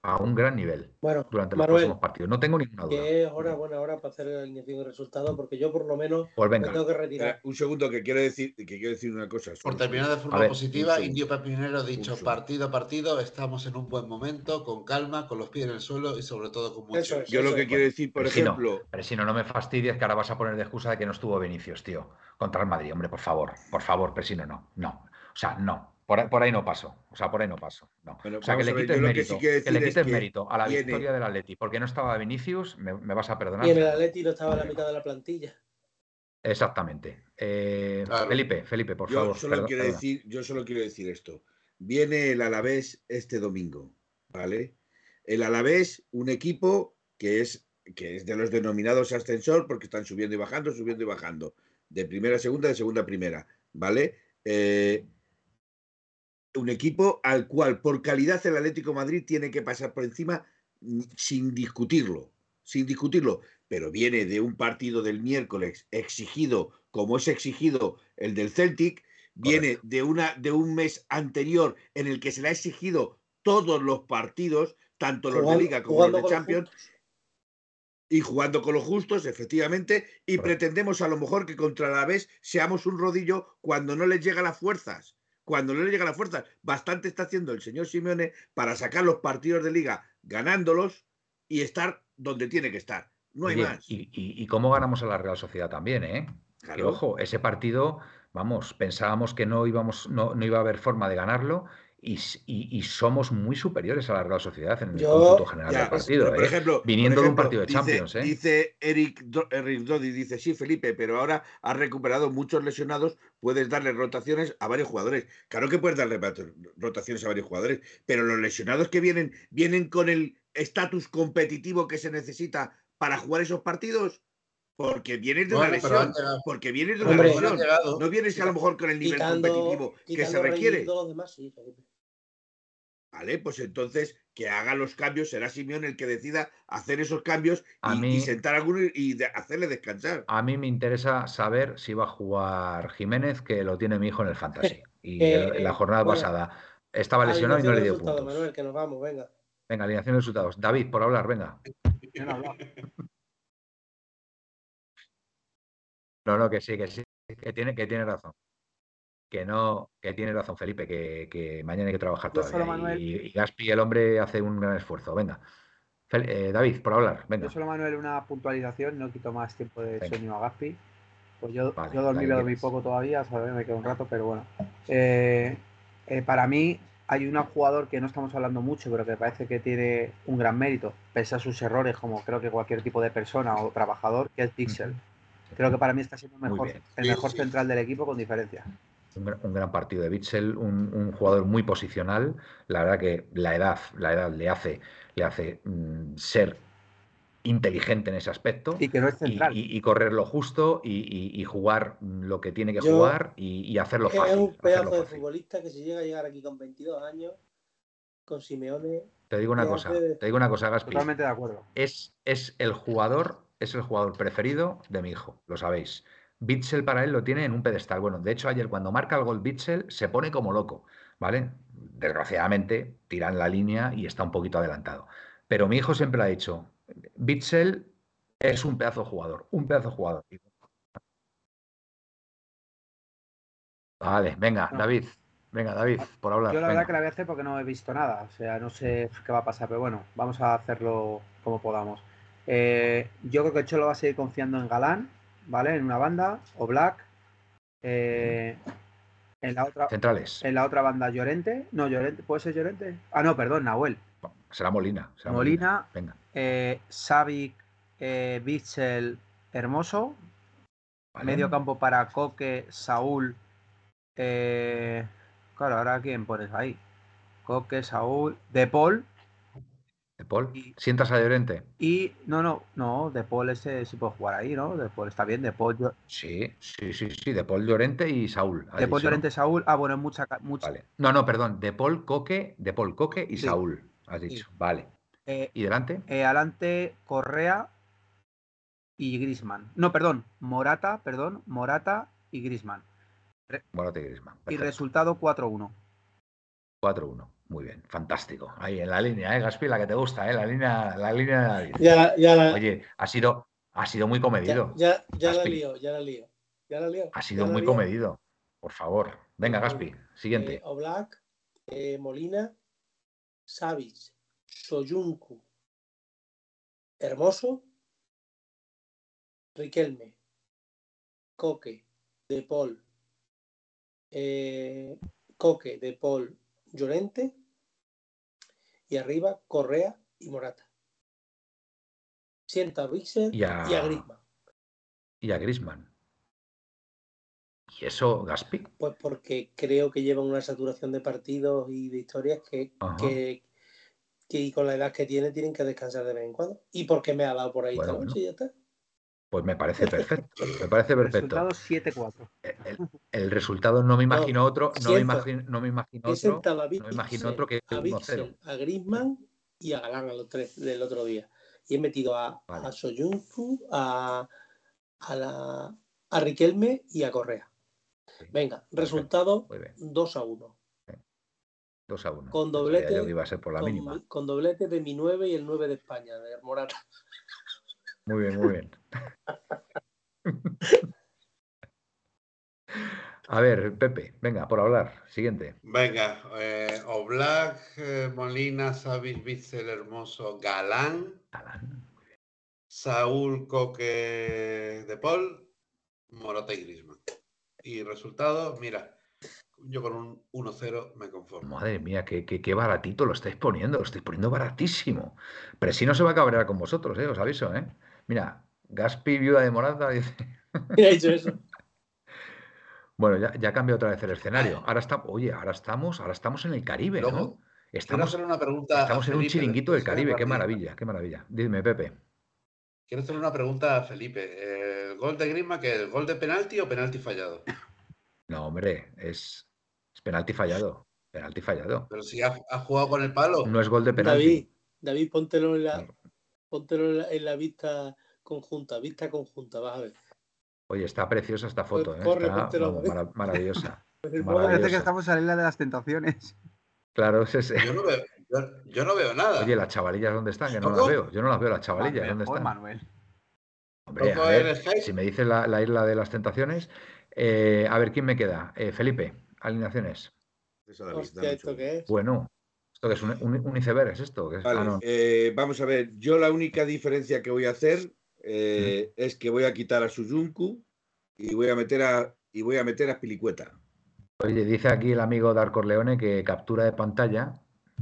a un gran nivel bueno, durante los próximos partidos. No tengo ninguna duda. Que es hora, buena hora para hacer la alineación de resultados, porque yo por lo menos pues me tengo que retirar. Eh, un segundo que quiero decir, que quiero decir una cosa. Por terminar de forma positiva, Indio Pepinero ha dicho partido a partido, estamos en un buen momento, con calma, con los pies en el suelo y sobre todo con mucho. yo lo que quiero decir, por ejemplo. pero si no, no me fastidies que ahora vas a poner de excusa de que no estuvo Vinicius, tío, contra el Madrid. Hombre, por favor, por favor, pero si no, no, no. O sea, no. Por, ahí no paso. O sea, por ahí no paso. No. o sea, que le quites mérito, que le quites mérito a la victoria del Atleti porque no estaba Vinicius, me, vas a perdonar. Y en el Atleti no estaba la mitad de la plantilla. Exactamente. Eh, Felipe, Felipe, por yo favor. Solo quiero decir, yo solo quiero decir esto. Viene el Alavés este domingo, ¿vale? El Alavés, un equipo que es, que es de los denominados ascensor porque están subiendo y bajando, subiendo y bajando. De primera a segunda, de segunda a primera, ¿vale? Eh, un equipo al cual por calidad el Atlético Madrid tiene que pasar por encima mm, sin discutirlo, sin discutirlo, pero viene de un partido del miércoles exigido como es exigido el del Celtic, viene de, una, de un mes anterior en el que se le ha exigido todos los partidos, tanto los de Liga como los de Champions, y jugando con los justos, efectivamente, y pretendemos a lo mejor que contra la vez seamos un rodillo cuando no les llega las fuerzas cuando no le llega la fuerza. Bastante está haciendo el señor Simeone para sacar los partidos de liga ganándolos y estar donde tiene que estar. No hay más. Y, cómo ganamos a la Real Sociedad también, ¿eh? Que, ojo, ese partido, vamos, pensábamos que no íbamos, no, no iba a haber forma de ganarlo y, somos muy superiores a la Real Sociedad en el conjunto general del partido. por ¿eh? ejemplo, Viniendo de un partido de Champions. ¿eh? Dice Eric, Eric Dodi, dice, sí, Felipe, pero ahora has recuperado muchos lesionados, puedes darle rotaciones a varios jugadores. Claro que puedes darle rotaciones a varios jugadores, pero los lesionados que vienen, vienen con el estatus competitivo que se necesita para jugar esos partidos. Porque vienes de una lesión. Porque vienes de una lesión. No, vienes a lo mejor con el nivel competitivo que se requiere. Vale, pues entonces que haga los cambios, será Simeón el que decida hacer esos cambios y, sentar a alguno y hacerle descansar. A mí me interesa saber si va a jugar Jiménez, que lo tiene mi hijo en el Fantasy. Y en la jornada pasada estaba lesionado y no le dio puntos. Manuel, que nos vamos, venga. Venga, alineación de resultados. David, por hablar, venga. No, no, que sí, que sí, que tiene, que tiene razón que no, que tiene razón Felipe, que, mañana hay que trabajar todavía. Y, Gaspi, el hombre, hace un gran esfuerzo. Venga. Eh, David, por hablar, venga. Yo solo, Manuel, una puntualización, no quito más tiempo de sueño a Gaspi. Pues yo, yo dormí, dormí poco todavía, ¿sabes? me quedo un rato, pero bueno. Eh, eh, para mí hay un jugador que no estamos hablando mucho, pero que parece que tiene un gran mérito, pese a sus errores, como creo que cualquier tipo de persona o trabajador, que es Pixel. Creo que para mí está siendo mejor, el mejor central del equipo con diferencia un, gran partido de Bitzel, un, jugador muy posicional. La verdad que la edad, la edad le hace, le hace mm, ser inteligente en ese aspecto y que no es central. Y, correr lo justo y, jugar lo que tiene que jugar y, hacerlo fácil. Es un pedazo de futbolista que si llega a llegar aquí con 22 años, con Simeone. Te digo una cosa, te digo una cosa, Gaspi. Totalmente de acuerdo. Es, es el jugador, es el jugador preferido de mi hijo, lo sabéis. Bitzel para él lo tiene en un pedestal. Bueno, de hecho, ayer cuando marca el gol Bitzel se pone como loco, ¿vale? Desgraciadamente, tira en la línea y está un poquito adelantado. Pero mi hijo siempre ha dicho, Bitzel es un pedazo de jugador, un pedazo de jugador. Vale, venga, David. Venga, David, por hablar. Yo la verdad que la voy a hacer porque no he visto nada. O sea, no sé qué va a pasar, pero bueno, vamos a hacerlo como podamos. Eh, yo creo que Cholo va a seguir confiando en Galán ¿vale? En una banda, o Black. Eh, en la otra. Centrales. En la otra banda, Llorente. No, Llorente, ¿puede ser Llorente? Ah, no, perdón, Nahuel. Será Molina. Molina. Venga. Eh, Savic, eh, Bitzel, Hermoso. Medio campo para Coque, Saúl. Eh, claro, ahora quién pones ahí. Coque, Saúl, De Paul de Paul. ¿Sientas a Llorente? Y no, no, no, De Paul ese sí puede jugar ahí, ¿no? De Paul está bien, De Paul. Sí, sí, sí, sí, De Paul Llorente y Saúl. De Paul Llorente, Saúl. Ah, bueno, mucha. mucha... Vale. No, no, perdón. De Paul Coque, De Paul Coque y Saúl, has dicho. Vale. Eh, ¿Y delante? Eh, adelante, Correa y Grisman. No, perdón, Morata, perdón, Morata y Grisman. Morata y Grisman. Y resultado 4-1. 4-1. Muy bien, fantástico. Ahí en la línea, ¿eh, Gaspi? La que te gusta, ¿eh? La línea, la línea de Ya, ya Oye, ha sido, ha sido muy comedido. Ya, ya, la lío, ya la lío. Ya la lío. Ha sido muy comedido. Por favor. Venga, Gaspi, siguiente. Eh, Oblak, eh, Molina, Savic, Soyuncu, Hermoso, Riquelme, Coque, De Paul, eh, Coque, De Paul, Llorente y arriba Correa y Morata. Sienta a Vixen y a, Grisman. Y a Grisman. ¿Y eso, Gaspi? Pues porque creo que llevan una saturación de partidos y de historias que, que, con la edad que tiene tienen que descansar de vez en cuando. Y porque me ha dado por ahí esta noche y ya está. Pues me parece perfecto. Me parece perfecto. Resultado 7-4. El, resultado no me imagino otro. No me imagino, no me imagino otro. no me imagino otro que a Vixen, a Griezmann y a Galán a los tres del otro día. Y he metido a, a Soyuncu, a, a, la, a Riquelme y a Correa. Venga, resultado 2 a 1. 2 a 1. Con doblete, iba a ser por la con, mínima. con doblete de mi 9 y el 9 de España, de Morata. Muy bien, muy bien. A ver, Pepe, venga, por hablar. Siguiente. Venga, eh, Oblak, eh, Molina, Savis, Bitzel, Hermoso, Galán. Galán. Saúl, Coque, De Paul, Morata y Grisman. Y resultado, mira, yo con un 1-0 me conformo. Madre mía, qué, qué, baratito lo estáis poniendo, lo estáis poniendo baratísimo. Pero si no se va a cabrear con vosotros, ¿eh? os aviso. ¿eh? Mira, Gaspi, viuda de Morata, dice. Mira, dicho eso. Bueno, ya, ya cambia otra vez el escenario. Ahora está, oye, ahora estamos, ahora estamos en el Caribe, ¿no? Estamos, una pregunta estamos en un chiringuito del Caribe, qué maravilla, qué maravilla. Dime, Pepe. Quiero hacer una pregunta a Felipe. ¿El gol de Grima que el gol de penalti o penalti fallado? No, hombre, es, penalti fallado. Penalti fallado. Pero si ha, jugado con el palo. No es gol de penalti. David, David póntelo en la, póntelo en la vista conjunta, vista conjunta, vas a ver. Oye, está preciosa esta foto, ¿eh? está maravillosa. Parece que estamos en la isla de las tentaciones. Claro, es ese. Yo no veo, yo, no veo nada. Oye, las chavalillas, ¿dónde están? Que no las veo. Yo no las veo, las chavalillas, ¿dónde están? Manuel. Hombre, a ver, si me dices la, isla de las tentaciones, eh, a ver, ¿quién me queda? Eh, Felipe, alineaciones. Hostia, ¿esto qué es? Bueno, ¿esto que es? ¿Un, iceberg es esto? Ah, eh, vamos a ver, yo la única diferencia que voy a hacer eh, es que voy a quitar a Suyunku y voy a meter a y voy a meter a Pilicueta. Oye, dice aquí el amigo Darko Leone que captura de pantalla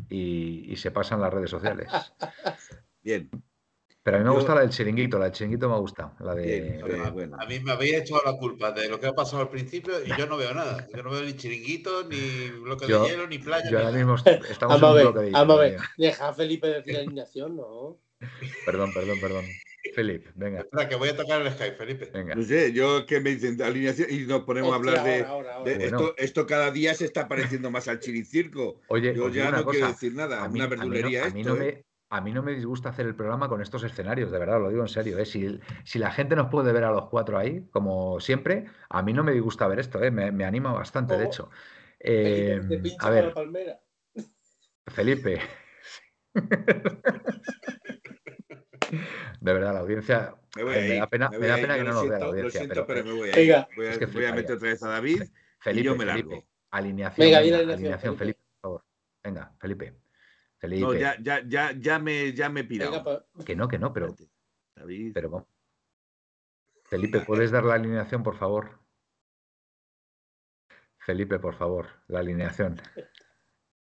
y, se pasa en las redes sociales. Bien. Pero a mí me gusta la del chiringuito, la del chiringuito me ha gustado. La de... A mí me habéis echado la culpa de lo que ha pasado al principio y yo no veo nada. Yo no veo ni chiringuito, ni bloque de hielo, ni playa. Yo ahora mismo estamos en un bloque de hielo. Vamos a ver, deja a Felipe decir la alineación, ¿no? Perdón, perdón, perdón. Felipe, venga. Espera, que voy a tocar el Skype, Felipe. Venga. No sé, yo que me dicen alineación y nos ponemos a hablar de, esto, esto, cada día se está pareciendo más al chiricirco. Oye, yo ya no quiero decir nada, a mí, una verdulería a mí no, me, a mí no me disgusta hacer el programa con estos escenarios, de verdad, lo digo en serio. ¿eh? Si, si, la gente nos puede ver a los cuatro ahí, como siempre, a mí no me disgusta ver esto, ¿eh? me, me, anima bastante, de hecho. Eh, a ver, Felipe. De verdad, la audiencia. Me, da pena, me da pena que no nos vea la audiencia. Lo siento, pero, me voy a ir. Voy a, voy a meter otra vez a David. Felipe, y yo me largo. Felipe, alineación. Venga, alineación, alineación Felipe. por favor. Venga, Felipe. Felipe. No, ya, ya, ya, ya me, ya me he pirado. Que no, que no, pero. David. Pero Felipe, ¿puedes dar la alineación, por favor? Felipe, por favor, la alineación.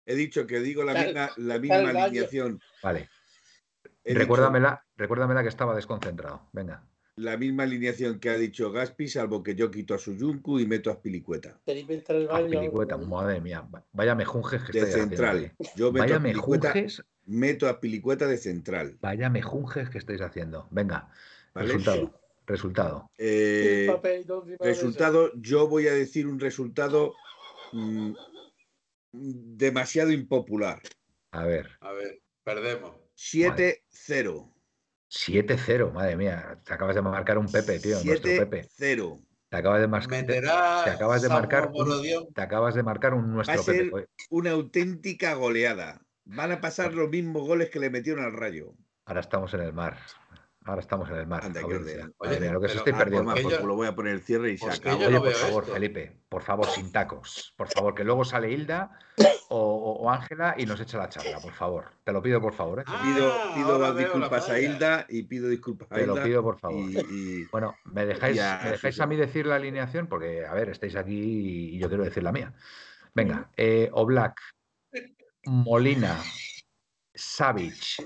He dicho que digo la misma, la misma alineación. Vale. Recuérdamela, recuérdamela que estaba desconcentrado. Venga. La misma alineación que ha dicho Gaspi, salvo que yo quito a Suyunku y meto a Pilicueta. Pilicueta, madre mía. Vaya mejunjes que De central. Yo meto Vaya a mejunjes. Meto a Pilicueta de central. Vaya mejunjes que estáis haciendo. Venga. Resultado. Resultado. Eh, resultado, yo voy a decir un resultado mm, demasiado impopular. A ver. A ver, perdemos. 7-0. 7-0, madre mía. Te acabas de marcar un Pepe, tío. 7-0. Te acabas de, marcar. te, acabas de marcar un, te acabas de marcar un nuestro Pepe. Una auténtica goleada. Van a pasar los mismos goles que le metieron al rayo. Ahora estamos en el mar. Ahora estamos en el mar. Anda, Oye, lo que se estoy perdiendo. Pues lo voy a poner el cierre y se acaba. Oye, por favor, Felipe, por favor, sin tacos. Por favor, que luego sale Hilda o Ángela y nos echa la charla, por favor. Te lo pido, por favor. ¿eh? pido, pido disculpas a Hilda y pido disculpas a Hilda. Te lo pido, por favor. Bueno, ¿me dejáis, ¿me dejáis a mí decir la alineación? Porque, a ver, estáis aquí y yo quiero decir la mía. Venga, eh, Oblak, Molina, Savage,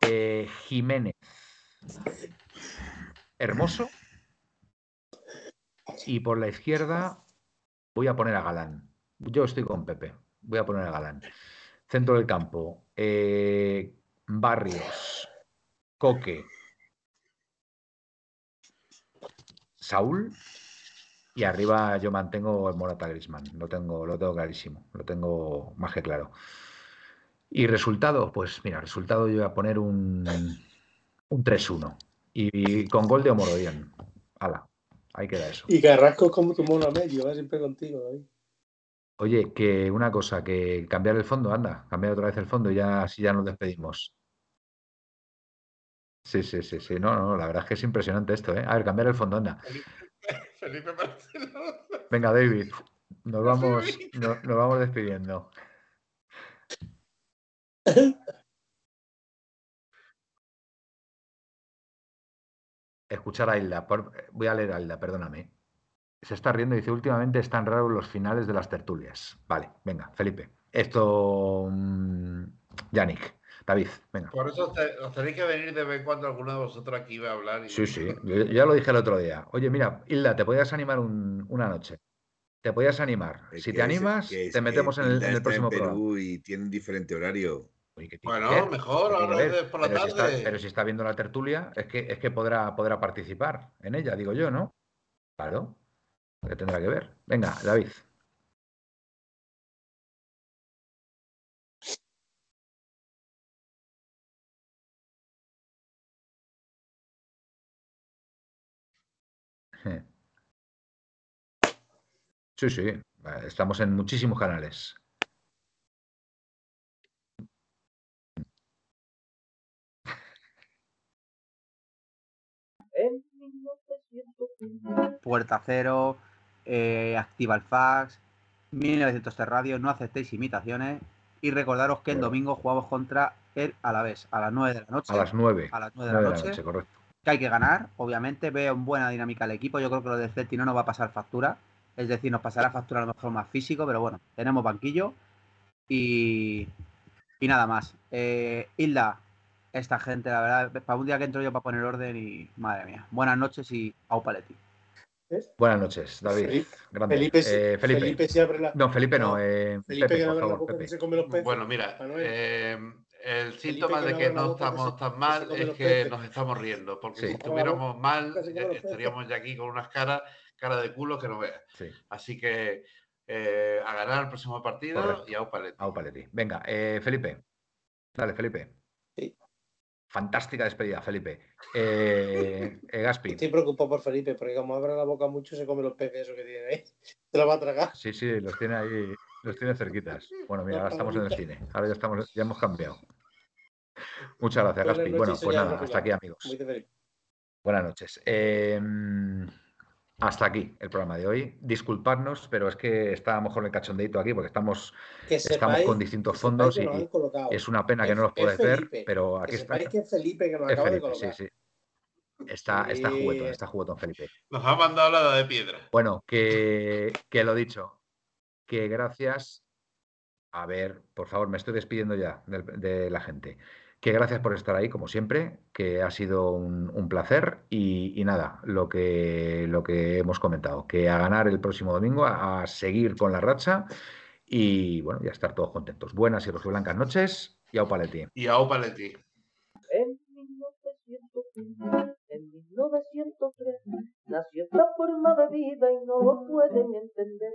eh, Jiménez, Hermoso. Y por la izquierda voy a poner a Galán. Yo estoy con Pepe. Voy a poner a Galán. Centro del campo. Eh, Barrios. Coque. Saúl. Y arriba yo mantengo el Morata Grisman. Lo tengo, lo tengo clarísimo. Lo tengo más que claro. Y resultado, pues mira, resultado yo voy a poner un, un 3-1. Y, con gol de Omorodian. Hala, ahí queda eso. Y Carrasco como tu mono a medio, va siempre contigo, Oye, que una cosa, que cambiar el fondo, anda, cambiar otra vez el fondo y ya así ya nos despedimos. Sí, sí, sí, sí. No, no, la verdad es que es impresionante esto, ¿eh? A ver, cambiar el fondo, anda. Felipe, Felipe Venga, David, nos vamos, nos vamos despidiendo. Escuchar a Hilda. voy a leer a Hilda, perdóname. Se está riendo y dice, últimamente están raros los finales de las tertulias. Vale, venga, Felipe. Esto, mm, Yannick. David, venga. Por eso os tenéis que venir de vez en cuando alguno de vosotros aquí va a hablar. Sí, sí, ya lo dije el otro día. Oye, mira, Hilda, te podías animar una noche. Te podías animar. si te animas, te metemos en el, próximo Perú Y tiene un diferente horario. bueno, mejor, ahora por la pero tarde. Si está, pero si está viendo la tertulia, es que, es que podrá, podrá participar en ella, digo yo, ¿no? Claro. ¿Qué tendrá que ver? Venga, David. Sí, sí, estamos en muchísimos canales. Puerta Cero, eh, Activa el Fax, 1900 Radio, no aceptéis imitaciones y recordaros que el domingo jugamos contra el Alavés a las 9 de la noche. A las 9. A las 9 de la noche. correcto. Que hay que ganar, obviamente, veo en buena dinámica el equipo, yo creo que lo de Celti no nos va a pasar factura es decir, nos pasará factura a lo mejor más físico, pero bueno, tenemos banquillo y, y nada más. Eh, Hilda, esta gente, la verdad, para un día que entro yo para poner orden y madre mía. Buenas noches y au paletti. Buenas noches, David. Felipe, eh, Felipe. Felipe se abre la... No, Felipe no. Eh, Felipe Pepe, que por favor, Pepe. Se come los peces. Bueno, mira, eh, el síntoma de que no estamos tan mal es que nos estamos riendo, porque si estuviéramos mal, estaríamos ya aquí con unas caras cara de culo que no veas. Así que eh, a ganar el próximo partido y a Upaletti. Venga, eh, Felipe. Dale, Felipe. Fantástica despedida, Felipe. Eh, Gaspi. Estoy preocupado por Felipe, porque como abre la boca mucho se come los peces eso que tiene ahí. Se lo va a tragar. Sí, sí, los tiene ahí, los tiene cerquitas. Bueno, mira, ahora estamos en el cine. Ahora ya estamos, ya hemos cambiado. Muchas gracias, Gaspi. Bueno, pues nada, hasta aquí, amigos. Buenas noches. Eh, hasta aquí el programa de hoy. Disculpadnos, pero es que estábamos con el cachondeito aquí porque estamos, estamos con distintos fondos y, es una pena que no los puedes ver, pero aquí está. que es Felipe que lo acaba de colocar. Sí, sí. Está, está juguetón, está juguetón Felipe. Nos ha mandado la de piedra. Bueno, que, que lo dicho, que gracias. A ver, por favor, me estoy despidiendo ya de la gente que gracias por estar ahí, como siempre, que ha sido un, placer y, nada, lo que, lo que hemos comentado, que a ganar el próximo domingo, a, seguir con la racha y bueno, ya estar todos contentos. Buenas y blancas noches y a Paletti. Y a Paletti. En 1903, en 1903 nació esta forma de vida y no lo pueden entender.